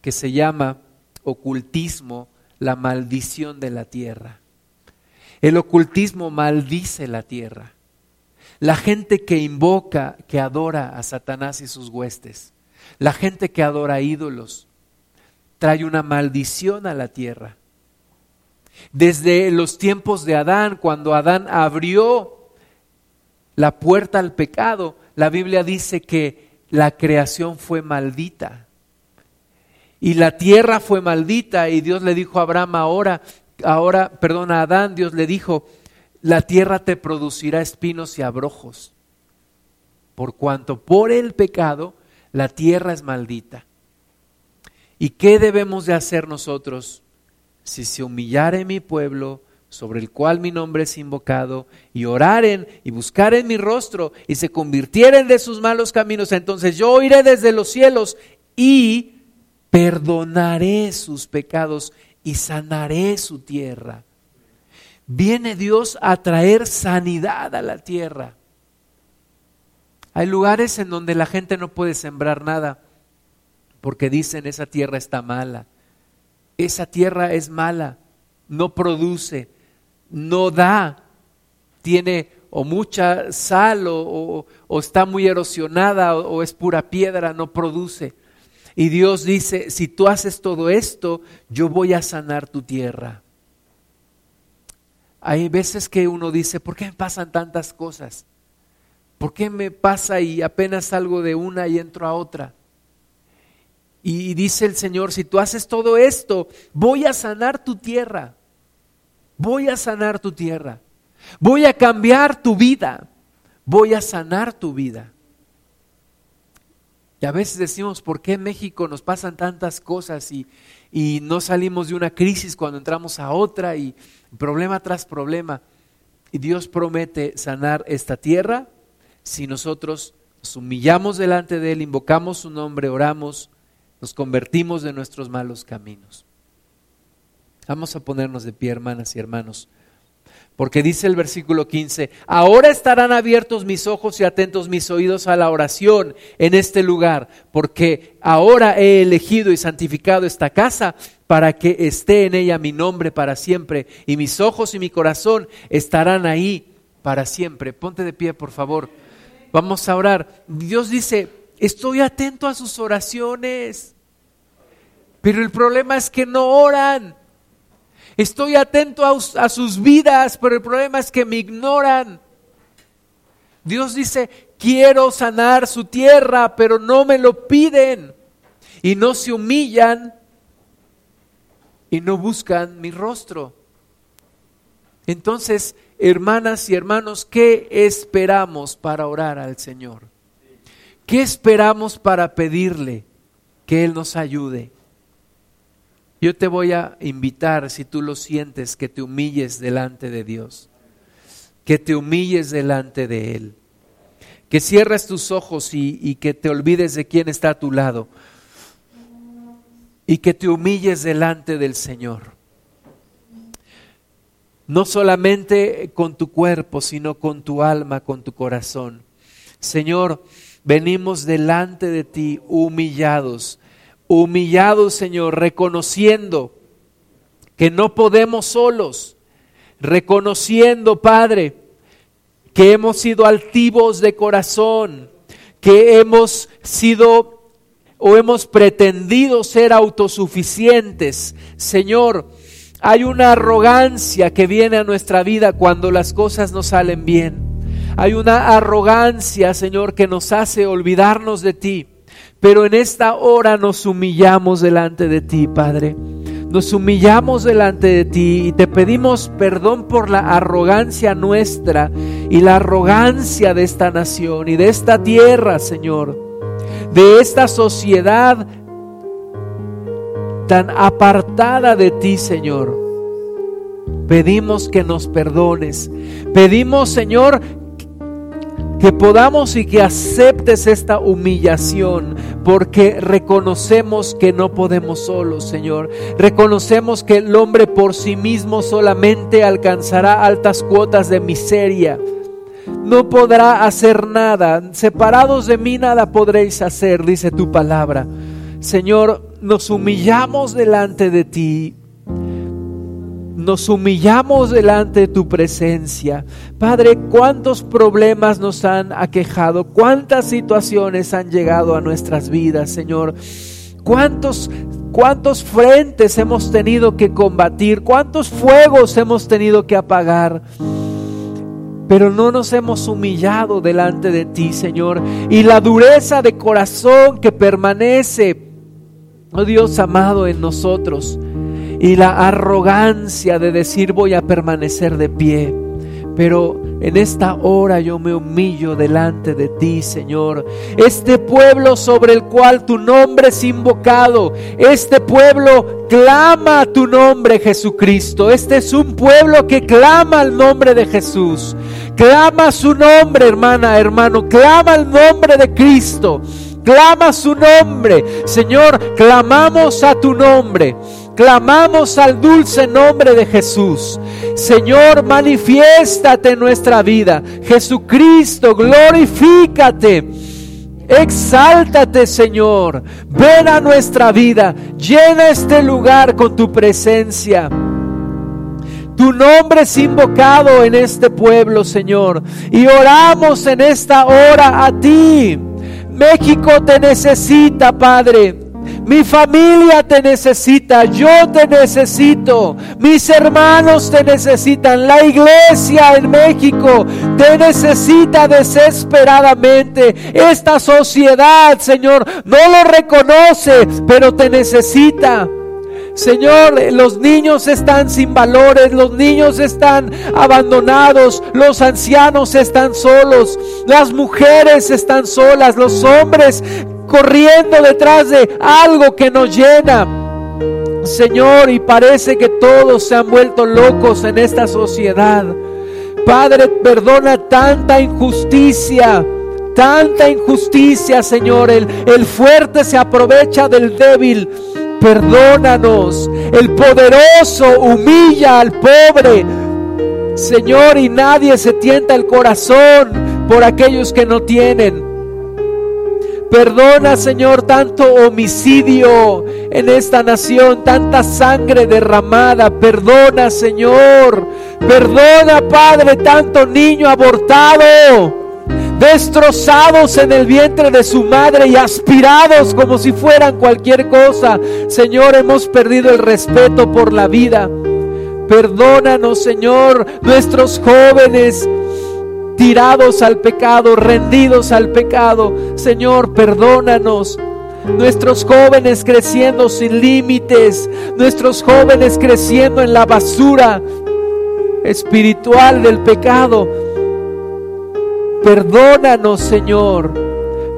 que se llama ocultismo la maldición de la tierra. El ocultismo maldice la tierra. La gente que invoca, que adora a Satanás y sus huestes, la gente que adora ídolos, trae una maldición a la tierra. Desde los tiempos de Adán, cuando Adán abrió la puerta al pecado, la Biblia dice que la creación fue maldita. Y la tierra fue maldita y Dios le dijo a Abraham ahora, ahora, perdón, a Adán, Dios le dijo, la tierra te producirá espinos y abrojos, por cuanto por el pecado la tierra es maldita. ¿Y qué debemos de hacer nosotros? Si se humillare mi pueblo, sobre el cual mi nombre es invocado, y oraren y buscaren mi rostro, y se convirtieren de sus malos caminos, entonces yo iré desde los cielos y perdonaré sus pecados y sanaré su tierra. Viene Dios a traer sanidad a la tierra. Hay lugares en donde la gente no puede sembrar nada porque dicen esa tierra está mala. Esa tierra es mala, no produce, no da, tiene o mucha sal o, está muy erosionada o es pura piedra, no produce. Y Dios dice, si tú haces todo esto, yo voy a sanar tu tierra. Hay veces que uno dice, ¿por qué me pasan tantas cosas? ¿Por qué me pasa y apenas salgo de una y entro a otra? Y dice el Señor, si tú haces todo esto, voy a sanar tu tierra. Voy a sanar tu tierra. Voy a cambiar tu vida. Voy a sanar tu vida. Y a veces decimos, ¿por qué en México nos pasan tantas cosas y, y no salimos de una crisis cuando entramos a otra y problema tras problema? Y Dios promete sanar esta tierra si nosotros nos humillamos delante de Él, invocamos su nombre, oramos, nos convertimos de nuestros malos caminos. Vamos a ponernos de pie, hermanas y hermanos. Porque dice el versículo 15, ahora estarán abiertos mis ojos y atentos mis oídos a la oración en este lugar, porque ahora he elegido y santificado esta casa para que esté en ella mi nombre para siempre, y mis ojos y mi corazón estarán ahí para siempre. Ponte de pie, por favor. Vamos a orar. Dios dice, estoy atento a sus oraciones, pero el problema es que no oran. Estoy atento a, sus vidas, pero el problema es que me ignoran. Dios dice, quiero sanar su tierra, pero no me lo piden. Y no se humillan y no buscan mi rostro. Entonces, hermanas y hermanos, ¿qué esperamos para orar al Señor? ¿Qué esperamos para pedirle que Él nos ayude? Yo te voy a invitar, si tú lo sientes, que te humilles delante de Dios, que te humilles delante de Él, que cierres tus ojos y, y que te olvides de quién está a tu lado y que te humilles delante del Señor. No solamente con tu cuerpo, sino con tu alma, con tu corazón. Señor, venimos delante de ti humillados humillados, Señor, reconociendo que no podemos solos, reconociendo, Padre, que hemos sido altivos de corazón, que hemos sido o hemos pretendido ser autosuficientes. Señor, hay una arrogancia que viene a nuestra vida cuando las cosas no salen bien. Hay una arrogancia, Señor, que nos hace olvidarnos de ti. Pero en esta hora nos humillamos delante de ti, Padre. Nos humillamos delante de ti y te pedimos perdón por la arrogancia nuestra y la arrogancia de esta nación y de esta tierra, Señor. De esta sociedad tan apartada de ti, Señor. Pedimos que nos perdones. Pedimos, Señor, que podamos y que aceptes esta humillación, porque reconocemos que no podemos solos, Señor. Reconocemos que el hombre por sí mismo solamente alcanzará altas cuotas de miseria. No podrá hacer nada. Separados de mí nada podréis hacer, dice tu palabra. Señor, nos humillamos delante de ti. Nos humillamos delante de tu presencia. Padre, cuántos problemas nos han aquejado, cuántas situaciones han llegado a nuestras vidas, Señor. Cuántos cuántos frentes hemos tenido que combatir, cuántos fuegos hemos tenido que apagar. Pero no nos hemos humillado delante de ti, Señor. Y la dureza de corazón que permanece, oh Dios amado, en nosotros. Y la arrogancia de decir voy a permanecer de pie. Pero en esta hora yo me humillo delante de ti, Señor. Este pueblo sobre el cual tu nombre es invocado, este pueblo clama tu nombre, Jesucristo. Este es un pueblo que clama el nombre de Jesús. Clama su nombre, hermana, hermano. Clama el nombre de Cristo. Clama su nombre. Señor, clamamos a tu nombre. Clamamos al dulce nombre de Jesús. Señor, manifiéstate en nuestra vida. Jesucristo, glorifícate. Exáltate, Señor. Ven a nuestra vida. Llena este lugar con tu presencia. Tu nombre es invocado en este pueblo, Señor. Y oramos en esta hora a ti. México te necesita, Padre. Mi familia te necesita, yo te necesito, mis hermanos te necesitan, la iglesia en México te necesita desesperadamente. Esta sociedad, Señor, no lo reconoce, pero te necesita. Señor, los niños están sin valores, los niños están abandonados, los ancianos están solos, las mujeres están solas, los hombres corriendo detrás de algo que nos llena. Señor, y parece que todos se han vuelto locos en esta sociedad. Padre, perdona tanta injusticia, tanta injusticia, Señor. El, el fuerte se aprovecha del débil. Perdónanos. El poderoso humilla al pobre. Señor, y nadie se tienta el corazón por aquellos que no tienen. Perdona, Señor, tanto homicidio en esta nación, tanta sangre derramada. Perdona, Señor. Perdona, Padre, tanto niño abortado destrozados en el vientre de su madre y aspirados como si fueran cualquier cosa. Señor, hemos perdido el respeto por la vida. Perdónanos, Señor, nuestros jóvenes tirados al pecado, rendidos al pecado. Señor, perdónanos. Nuestros jóvenes creciendo sin límites, nuestros jóvenes creciendo en la basura espiritual del pecado. Perdónanos, Señor.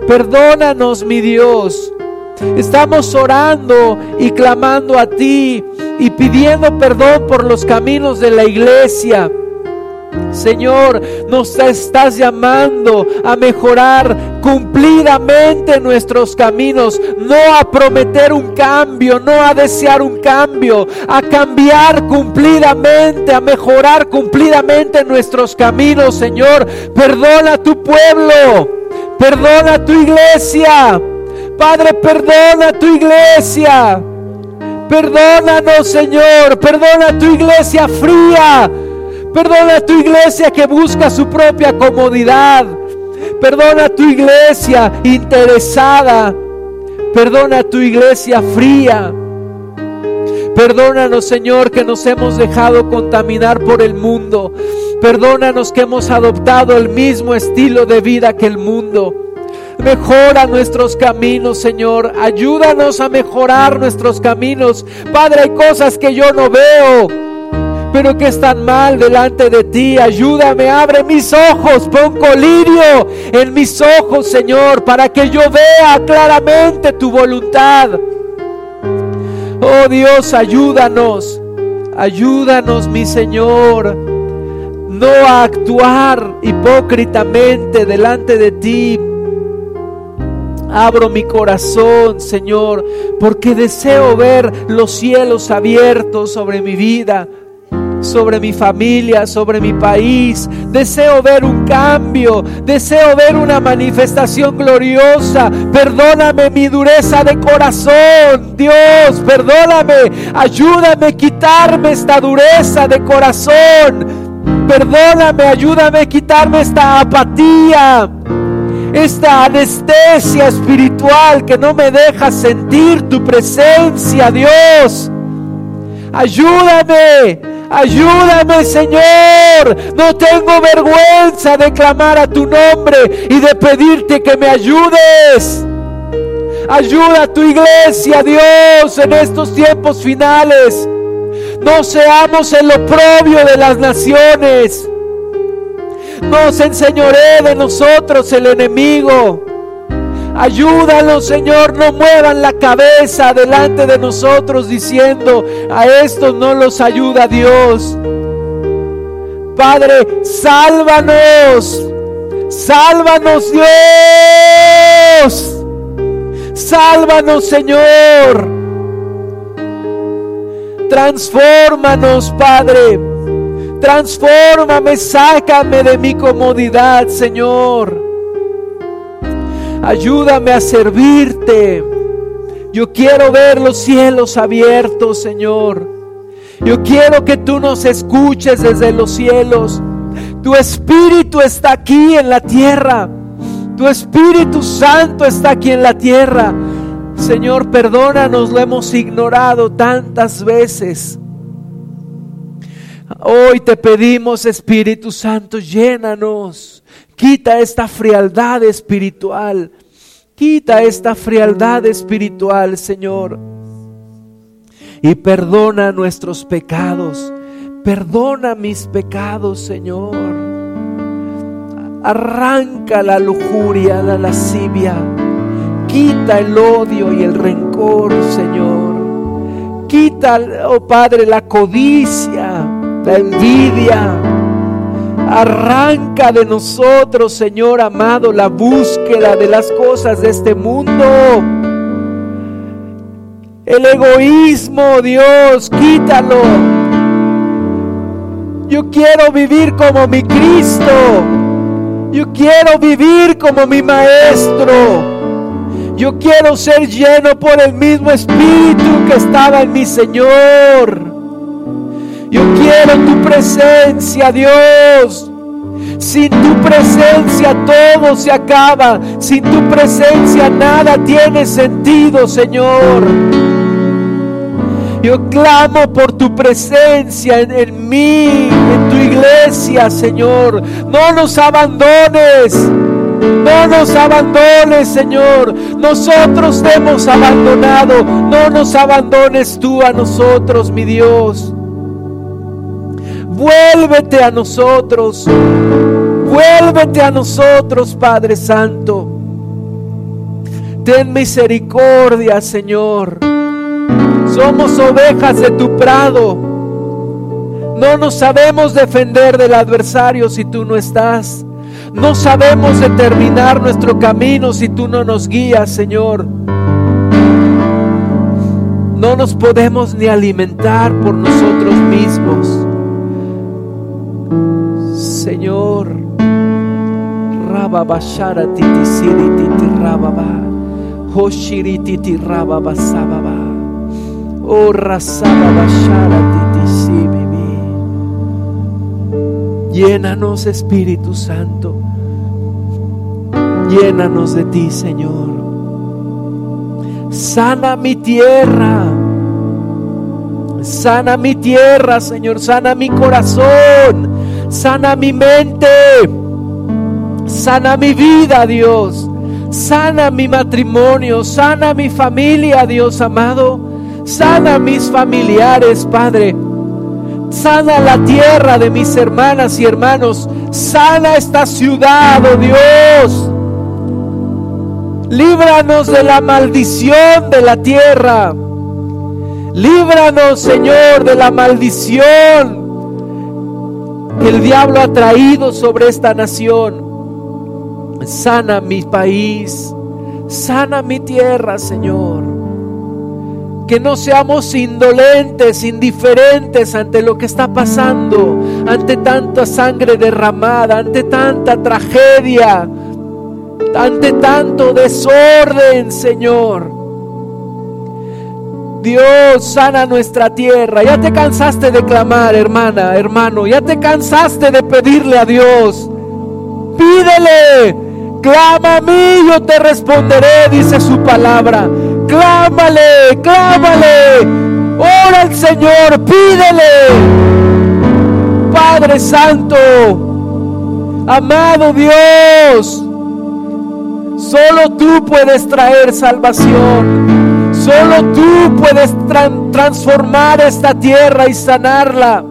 Perdónanos, mi Dios. Estamos orando y clamando a ti y pidiendo perdón por los caminos de la iglesia. Señor, nos estás llamando a mejorar cumplidamente nuestros caminos, no a prometer un cambio, no a desear un cambio, a cambiar cumplidamente, a mejorar cumplidamente nuestros caminos, Señor. Perdona a tu pueblo, perdona a tu iglesia. Padre, perdona a tu iglesia. Perdónanos, Señor. Perdona a tu iglesia fría. Perdona a tu iglesia que busca su propia comodidad. Perdona a tu iglesia interesada. Perdona a tu iglesia fría. Perdónanos, Señor, que nos hemos dejado contaminar por el mundo. Perdónanos que hemos adoptado el mismo estilo de vida que el mundo. Mejora nuestros caminos, Señor. Ayúdanos a mejorar nuestros caminos. Padre, hay cosas que yo no veo pero que están mal delante de ti. Ayúdame, abre mis ojos, pon colirio en mis ojos, Señor, para que yo vea claramente tu voluntad. Oh Dios, ayúdanos, ayúdanos, mi Señor, no a actuar hipócritamente delante de ti. Abro mi corazón, Señor, porque deseo ver los cielos abiertos sobre mi vida sobre mi familia, sobre mi país. Deseo ver un cambio, deseo ver una manifestación gloriosa. Perdóname mi dureza de corazón, Dios, perdóname, ayúdame a quitarme esta dureza de corazón. Perdóname, ayúdame a quitarme esta apatía esta anestesia espiritual que no me deja sentir tu presencia, Dios. Ayúdame, ayúdame, Señor. No tengo vergüenza de clamar a tu nombre y de pedirte que me ayudes. Ayuda a tu iglesia, Dios, en estos tiempos finales. No seamos el oprobio de las naciones. No se enseñoree de nosotros el enemigo. Ayúdanos, Señor, no muevan la cabeza delante de nosotros diciendo, a estos no los ayuda Dios. Padre, sálvanos. Sálvanos, Dios. Sálvanos, Señor. Transfórmanos, Padre. Transfórmame, sácame de mi comodidad, Señor. Ayúdame a servirte. Yo quiero ver los cielos abiertos, Señor. Yo quiero que tú nos escuches desde los cielos. Tu Espíritu está aquí en la tierra. Tu Espíritu Santo está aquí en la tierra. Señor, perdónanos, lo hemos ignorado tantas veces. Hoy te pedimos, Espíritu Santo, llénanos. Quita esta frialdad espiritual. Quita esta frialdad espiritual, Señor. Y perdona nuestros pecados. Perdona mis pecados, Señor. Arranca la lujuria, la lascivia. Quita el odio y el rencor, Señor. Quita, oh Padre, la codicia, la envidia Arranca de nosotros, Señor amado, la búsqueda de las cosas de este mundo. El egoísmo, Dios, quítalo. Yo quiero vivir como mi Cristo. Yo quiero vivir como mi Maestro. Yo quiero ser lleno por el mismo Espíritu que estaba en mi Señor. Yo quiero tu presencia, Dios. Sin tu presencia todo se acaba. Sin tu presencia nada tiene sentido, Señor. Yo clamo por tu presencia en, mí, en tu iglesia, Señor. No nos abandones. No nos abandones, Señor. Nosotros te hemos abandonado. No nos abandones tú a nosotros, mi Dios. Vuélvete a nosotros. Vuélvete a nosotros, Padre Santo. Ten misericordia, Señor. Somos ovejas de tu prado. No nos sabemos defender del adversario si tú no estás. No sabemos determinar nuestro camino si tú no nos guías, Señor. No nos podemos ni alimentar por nosotros mismos. Señor. Rababa shara titi siri titi rababa. Hoshiri titi rababa sababa. Oh rasababa shara titi sibibi. Llénanos Espíritu Santo. Llénanos de ti, Señor. Sana mi tierra. Sana mi tierra, Señor. Sana mi corazón sana mi mente, sana mi vida, Dios, sana mi matrimonio, sana mi familia, Dios amado, sana mis familiares, Padre. Sana la tierra de mis hermanas y hermanos. Sana esta ciudad, oh Dios. Líbranos de la maldición de la tierra. Líbranos, Señor, de la maldición que el diablo ha traído sobre esta nación. Sana mi país, sana mi tierra, Señor. que no seamos indolentes, indiferentes ante lo que está pasando, ante tanta sangre derramada, ante tanta tragedia, ante tanto desorden, Señor. Dios sana nuestra tierra. Ya te cansaste de clamar, hermana, hermano. Ya te cansaste de pedirle a Dios. Pídele. Clama a mí, yo te responderé, dice su palabra. Clámale, clámale. Ora al Señor, pídele. Padre Santo, amado Dios, solo tú puedes traer salvación. Solo tú puedes transformar esta tierra y sanarla.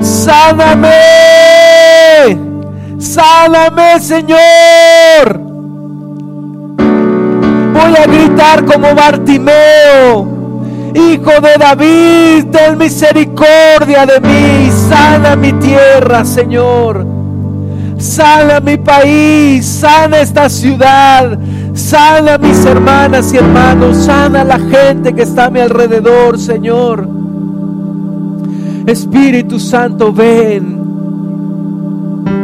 Sáname. Sáname, Señor. Voy a gritar como Bartimeo. Hijo de David, ten misericordia de mí. Sana mi tierra, Señor. Sana mi país. Sana esta ciudad. Sana mis hermanas y hermanos. Sana a la gente que está a mi alrededor, Señor. Espíritu Santo, ven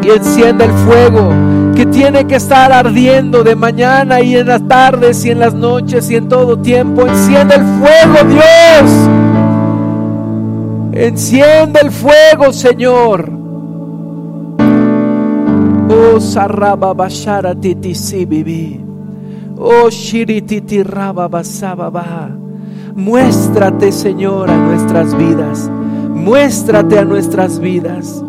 y enciende el fuego que tiene que estar ardiendo de mañana y en las tardes y en las noches y en todo tiempo. Enciende el fuego, Dios. Enciende el fuego, Señor. Oh, sarraba bashara. Oh, shirititi raba basababa. Muéstrate, Señor, a nuestras vidas. Muéstrate a nuestras vidas.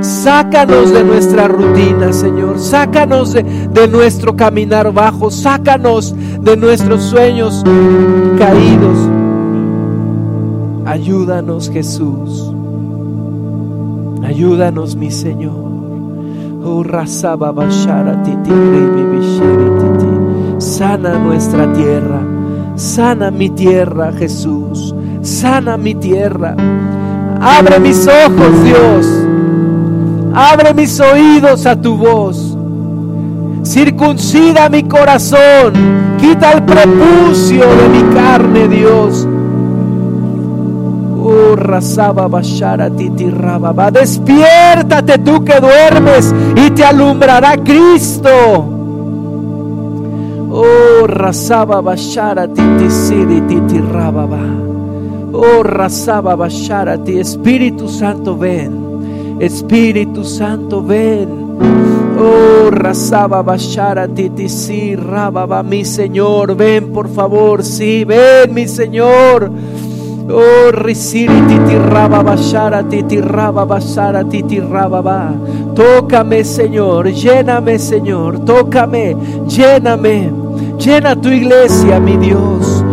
Sácanos de nuestra rutina, Señor. Sácanos de, nuestro caminar bajo. Sácanos de nuestros sueños caídos. Ayúdanos, Jesús. Ayúdanos, mi Señor. Oh, Sana nuestra tierra. Sana mi tierra, Jesús. Sana mi tierra. Abre mis ojos, Dios Abre mis oídos a tu voz. Circuncida mi corazón. Quita el prepucio de mi carne, Dios. Oh, rasaba bashara titi rababa. Despiértate tú que duermes y te alumbrará Cristo. Oh, rasaba bashara titi siri titi rababa. Oh, rasaba bashara ti. Espíritu Santo, ven. Espíritu Santo, ven. Oh, Rasaba Bashara Titi, Rababa, mi Señor, ven por favor, sí, ven, mi Señor. Oh, Risiri Titi Rababa Bashara Titi Rababa Bashara Titi Rababa. Tócame, Señor, lléname, Señor, tócame, lléname, llena tu iglesia, mi Dios.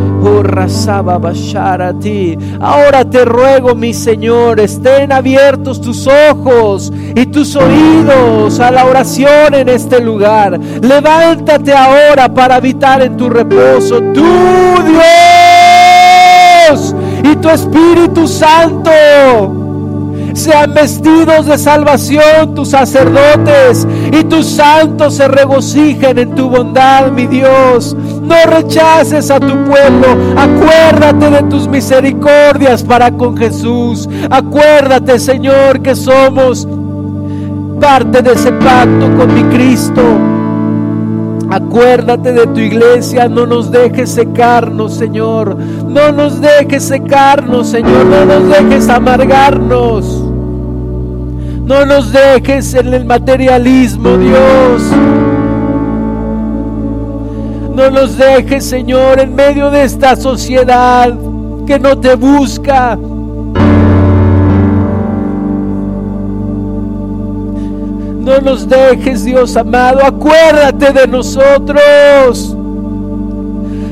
Ahora te ruego, mi Señor, estén abiertos tus ojos y tus oídos a la oración en este lugar. Levántate ahora para habitar en tu reposo. Tú, Dios, y tu Espíritu Santo sean vestidos de salvación tus sacerdotes y tus santos se regocijen en tu bondad, mi Dios. No rechaces a tu pueblo, acuérdate de tus misericordias para con Jesús. Acuérdate, Señor, que somos parte de ese pacto con mi Cristo. Acuérdate de tu iglesia, no nos dejes secarnos, Señor. No nos dejes secarnos, Señor. No nos dejes amargarnos. No nos dejes en el materialismo, Dios. No nos dejes, Señor, en medio de esta sociedad que no te busca. No nos dejes, Dios amado. Acuérdate de nosotros.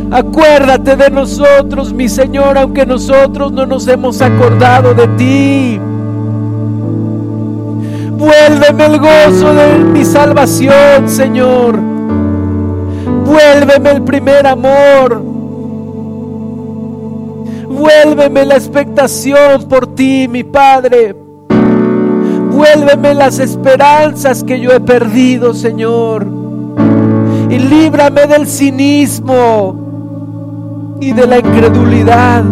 Acuérdate de nosotros, mi Señor, aunque nosotros no nos hemos acordado de ti. Vuélveme el gozo de mi salvación, Señor. Vuélveme el primer amor. Vuélveme la expectación por ti, mi Padre. Vuélveme las esperanzas que yo he perdido, Señor. Y líbrame del cinismo. y de la incredulidad.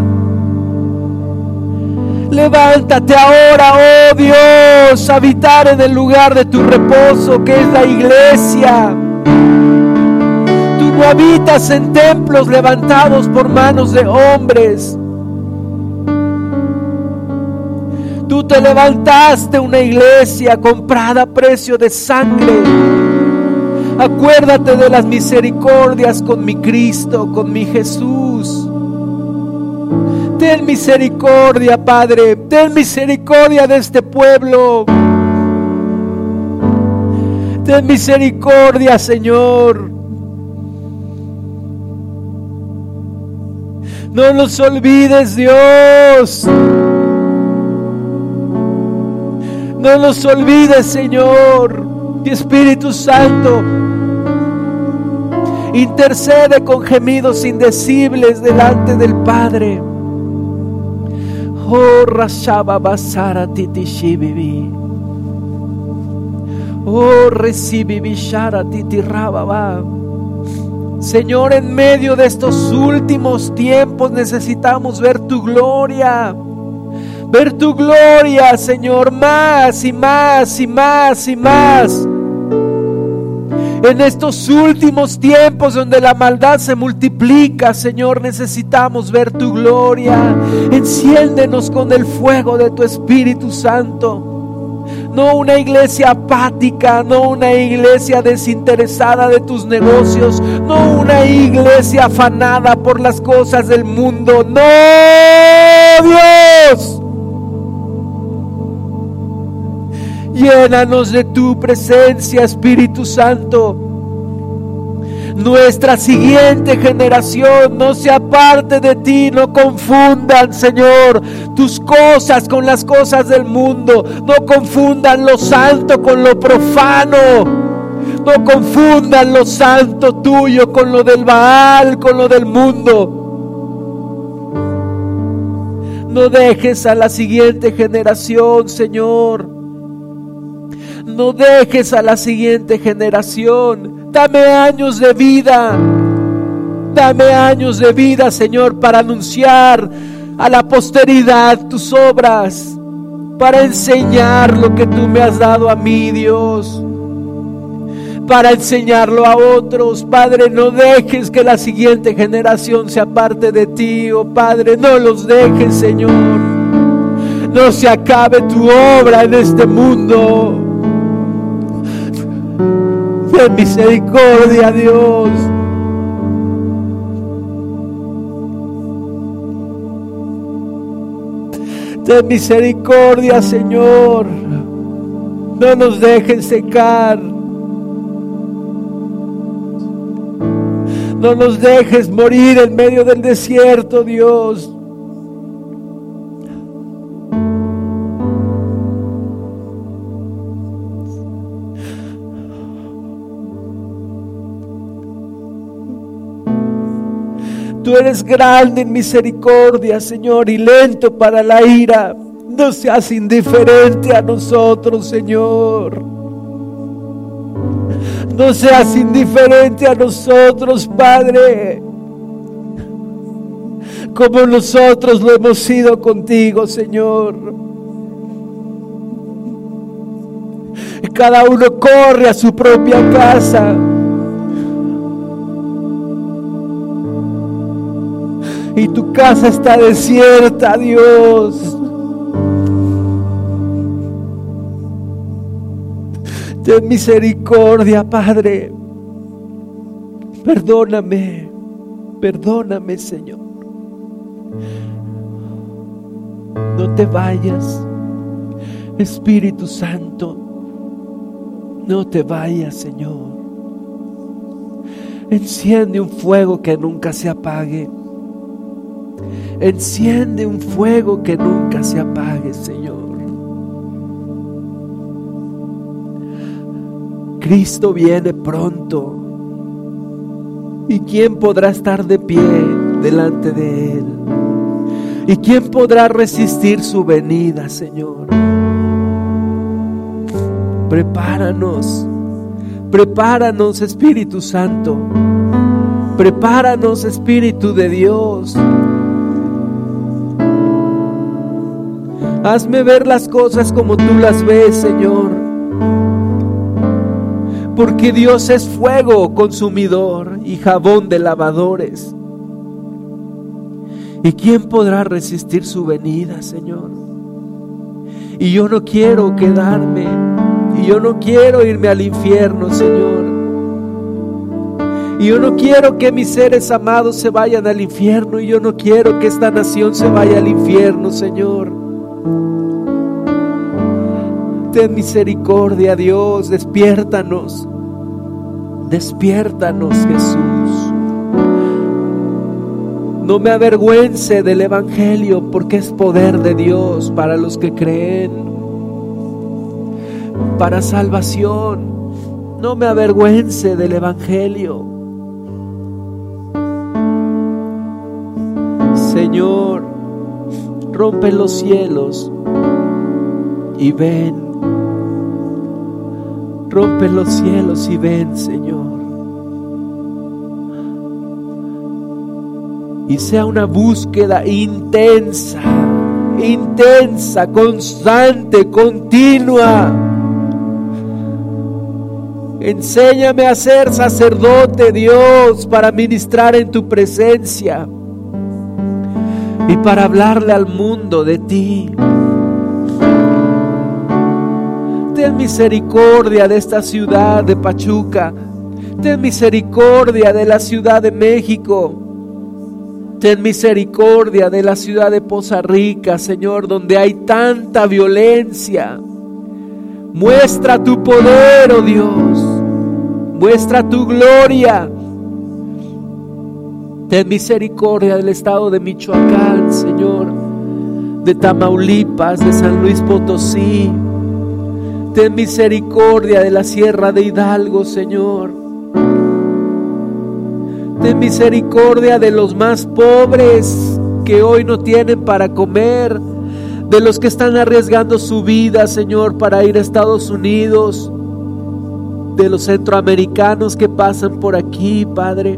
Levántate ahora, oh Dios, habitar en el lugar de tu reposo, que es la iglesia. Tú no habitas en templos levantados por manos de hombres. Tú te levantaste una iglesia comprada a precio de sangre. Acuérdate de las misericordias con mi Cristo, con mi Jesús. Ten misericordia, Padre. Ten misericordia de este pueblo. Ten misericordia, Señor. No nos olvides, Dios. No nos olvides, Señor. Espíritu Santo intercede con gemidos indecibles delante del Padre. Oh, Rashaba Basara Titi Oh, recibi Bishara Titi Señor, en medio de estos últimos tiempos necesitamos ver tu gloria. Ver tu gloria, Señor, más y más y más y más. En estos últimos tiempos donde la maldad se multiplica, Señor, necesitamos ver tu gloria. Enciéndenos con el fuego de tu Espíritu Santo. No una iglesia apática, no una iglesia desinteresada de tus negocios, no una iglesia afanada por las cosas del mundo. No, Dios. Llénanos de tu presencia, Espíritu Santo. Nuestra siguiente generación no se aparte de ti, no confundan, Señor, tus cosas con las cosas del mundo. No confundan lo santo con lo profano. No confundan lo santo tuyo con lo del Baal, con lo del mundo. No dejes a la siguiente generación, Señor no dejes a la siguiente generación. Dame años de vida. Dame años de vida, Señor, para anunciar a la posteridad tus obras, para enseñar lo que tú me has dado a mí, Dios, para enseñarlo a otros. Padre, no dejes que la siguiente generación se aparte de ti, oh Padre, no los dejes, Señor. No se acabe tu obra en este mundo. Ten misericordia, Dios. Ten misericordia, Señor. No nos dejen secar. No nos dejes morir en medio del desierto, Dios. Tú eres grande en misericordia, Señor, y lento para la ira. No seas indiferente a nosotros, Señor. No seas indiferente a nosotros, Padre. Como nosotros lo hemos sido contigo, Señor. Cada uno corre a su propia casa. Y tu casa está desierta, Dios. Ten misericordia, Padre. Perdóname, perdóname, Señor. No te vayas, Espíritu Santo. No te vayas, Señor. Enciende un fuego que nunca se apague. Enciende un fuego que nunca se apague, Señor. Cristo viene pronto. ¿Y quién podrá estar de pie delante de Él? ¿Y quién podrá resistir su venida, Señor? Prepáranos, prepáranos, Espíritu Santo. Prepáranos, Espíritu de Dios. Hazme ver las cosas como tú las ves, Señor. Porque Dios es fuego consumidor y jabón de lavadores. ¿Y quién podrá resistir su venida, Señor? Y yo no quiero quedarme, y yo no quiero irme al infierno, Señor. Y yo no quiero que mis seres amados se vayan al infierno, y yo no quiero que esta nación se vaya al infierno, Señor. Ten misericordia, Dios, despiértanos. Despiértanos, Jesús. No me avergüence del Evangelio porque es poder de Dios para los que creen, para salvación. No me avergüence del Evangelio. Señor, rompe los cielos y ven. Rompe los cielos y ven, Señor. y sea una búsqueda intensa, intensa, constante, continua. Enséñame a ser sacerdote, Dios, para ministrar en tu presencia y para hablarle al mundo de ti. Ten misericordia de esta ciudad de Pachuca. Ten misericordia de la ciudad de México. Ten misericordia de la ciudad de Poza Rica, Señor, donde hay tanta violencia. Muestra tu poder, oh Dios. Muestra tu gloria. Ten misericordia del estado de Michoacán, Señor, de Tamaulipas, de San Luis Potosí. Ten misericordia de la sierra de Hidalgo, Señor. Ten misericordia de los más pobres que hoy no tienen para comer, de los que están arriesgando su vida, Señor, para ir a Estados Unidos, de los centroamericanos que pasan por aquí, Padre,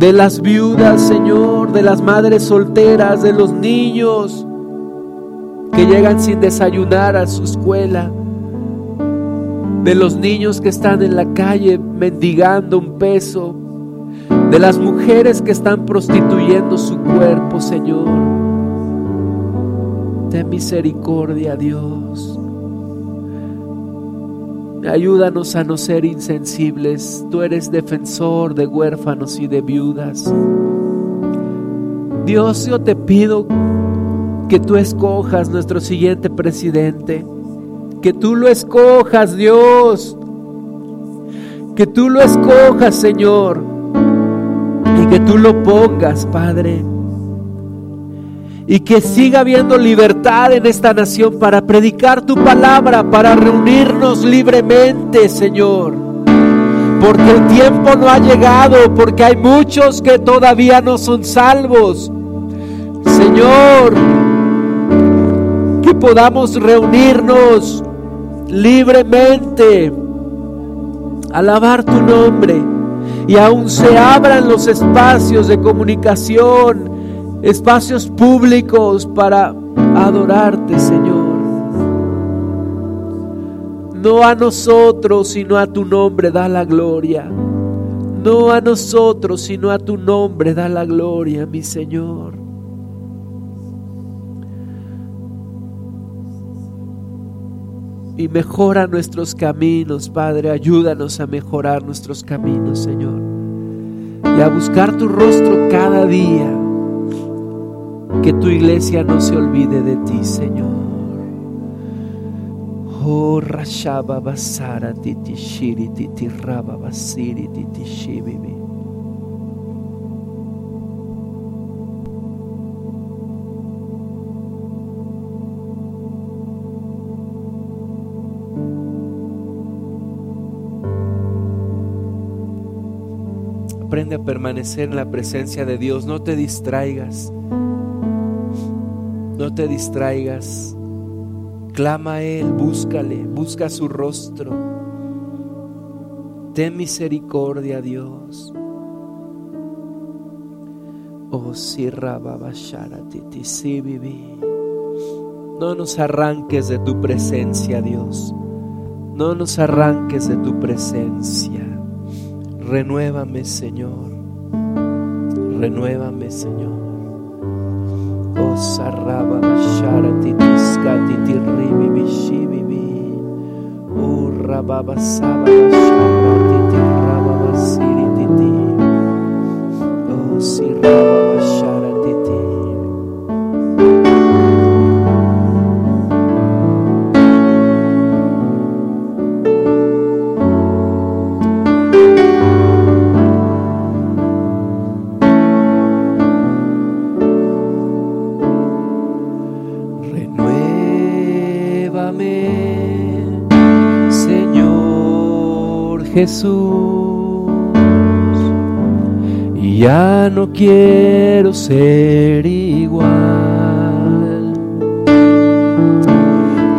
de las viudas, Señor, de las madres solteras, de los niños que llegan sin desayunar a su escuela, de los niños que están en la calle mendigando un peso, de las mujeres que están prostituyendo su cuerpo, Señor. Ten misericordia, Dios. Ayúdanos a no ser insensibles. Tú eres defensor de huérfanos y de viudas. Dios, yo te pido que tú escojas nuestro siguiente presidente. Que tú lo escojas, Dios. Que tú lo escojas, Señor y que tú lo pongas, Padre. Y que siga habiendo libertad en esta nación para predicar tu palabra, para reunirnos libremente, Señor. Porque el tiempo no ha llegado, porque hay muchos que todavía no son salvos. Señor, que podamos reunirnos libremente, alabar tu nombre y aún se abran los espacios de comunicación, espacios públicos para adorarte, Señor. No a nosotros, sino a tu nombre da la gloria. No a nosotros, sino a tu nombre da la gloria, mi Señor. y mejora nuestros caminos, Padre. Ayúdanos a mejorar nuestros caminos, Señor. Y a buscar tu rostro cada día. Que tu iglesia no se olvide de ti, Señor. Oh, Rashaba Basara Titi Shiri Titi Raba Basiri Titi Shibibi. Aprende a permanecer en la presencia de Dios. No te distraigas. No te distraigas. Clama a Él, búscale, busca su rostro. Ten misericordia, Dios. Oh. No nos arranques de tu presencia, Dios. No nos arranques de tu presencia. Renuévame, Señor. Renuévame, Señor. Oh, sarraba basharati tiskati tirribi bishibibi. Oh, rababa saba basharati Jesús. Y ya no quiero ser igual.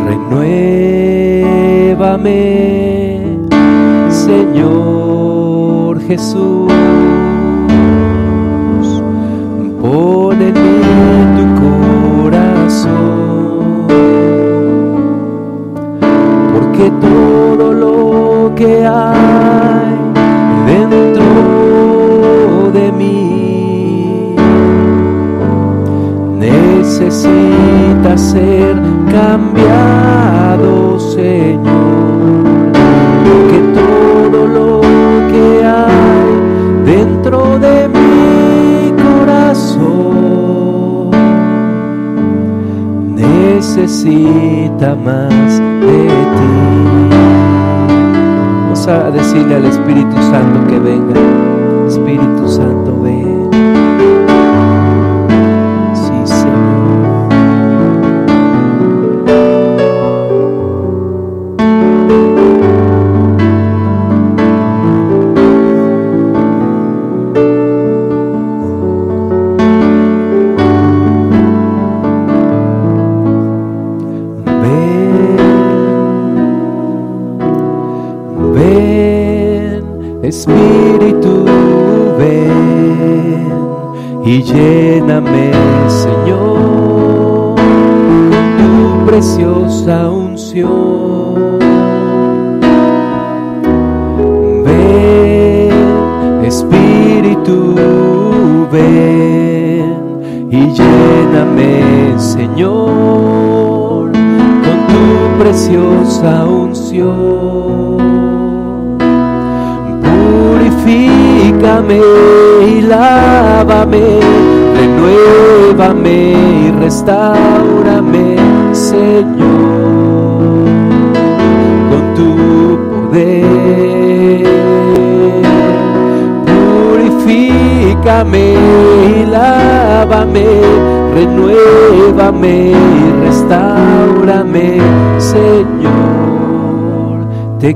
Renuévame, Señor Jesús. Pon en mí tu corazón. Porque todo lo que hay Necesita ser cambiado, Señor, porque todo lo que hay dentro de mi corazón necesita más de ti a decirle al Espíritu Santo que venga.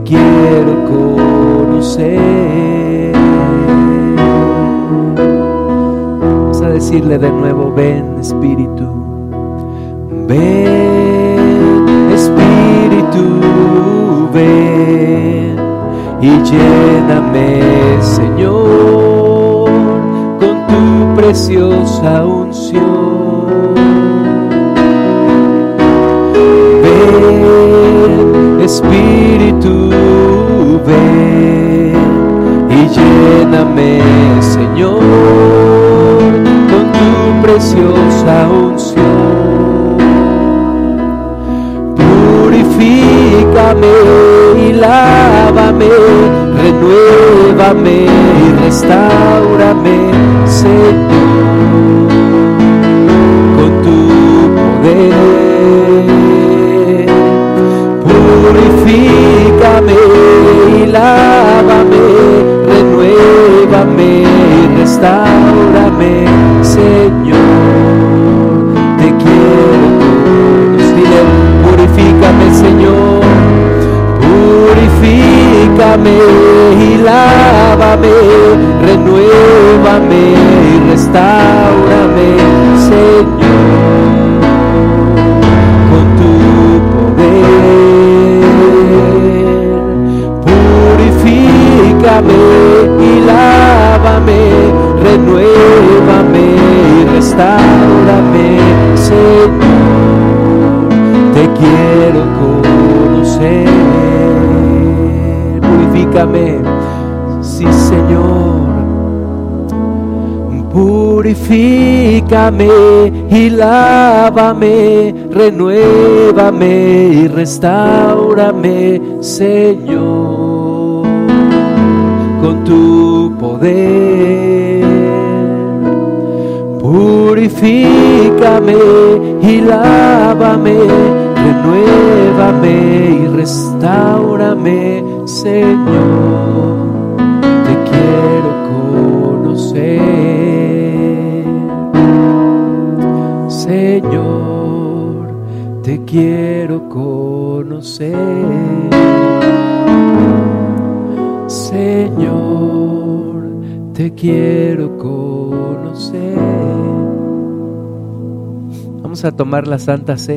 Quiero conocer. decirle de nuevo, ven Espíritu, ven Espíritu, ven y lléname Señor con tu preciosa unción. Espíritu, ven y lléname Señor preciosa unción. Purifícame y lávame, renuévame y restaurame, Señor, con tu poder. Purifícame y lávame, renuévame restaurame, Señor. Señor. Purifícame y lávame, renuévame restaurame, Señor, Purifícame y lávame, renuévame y restaurame, Señor, con tu poder. Purifícame y lávame, renuévame y restaurame, Señor. Te quiero conocer. Señor, te quiero conocer. Vamos a tomar la Santa Cena.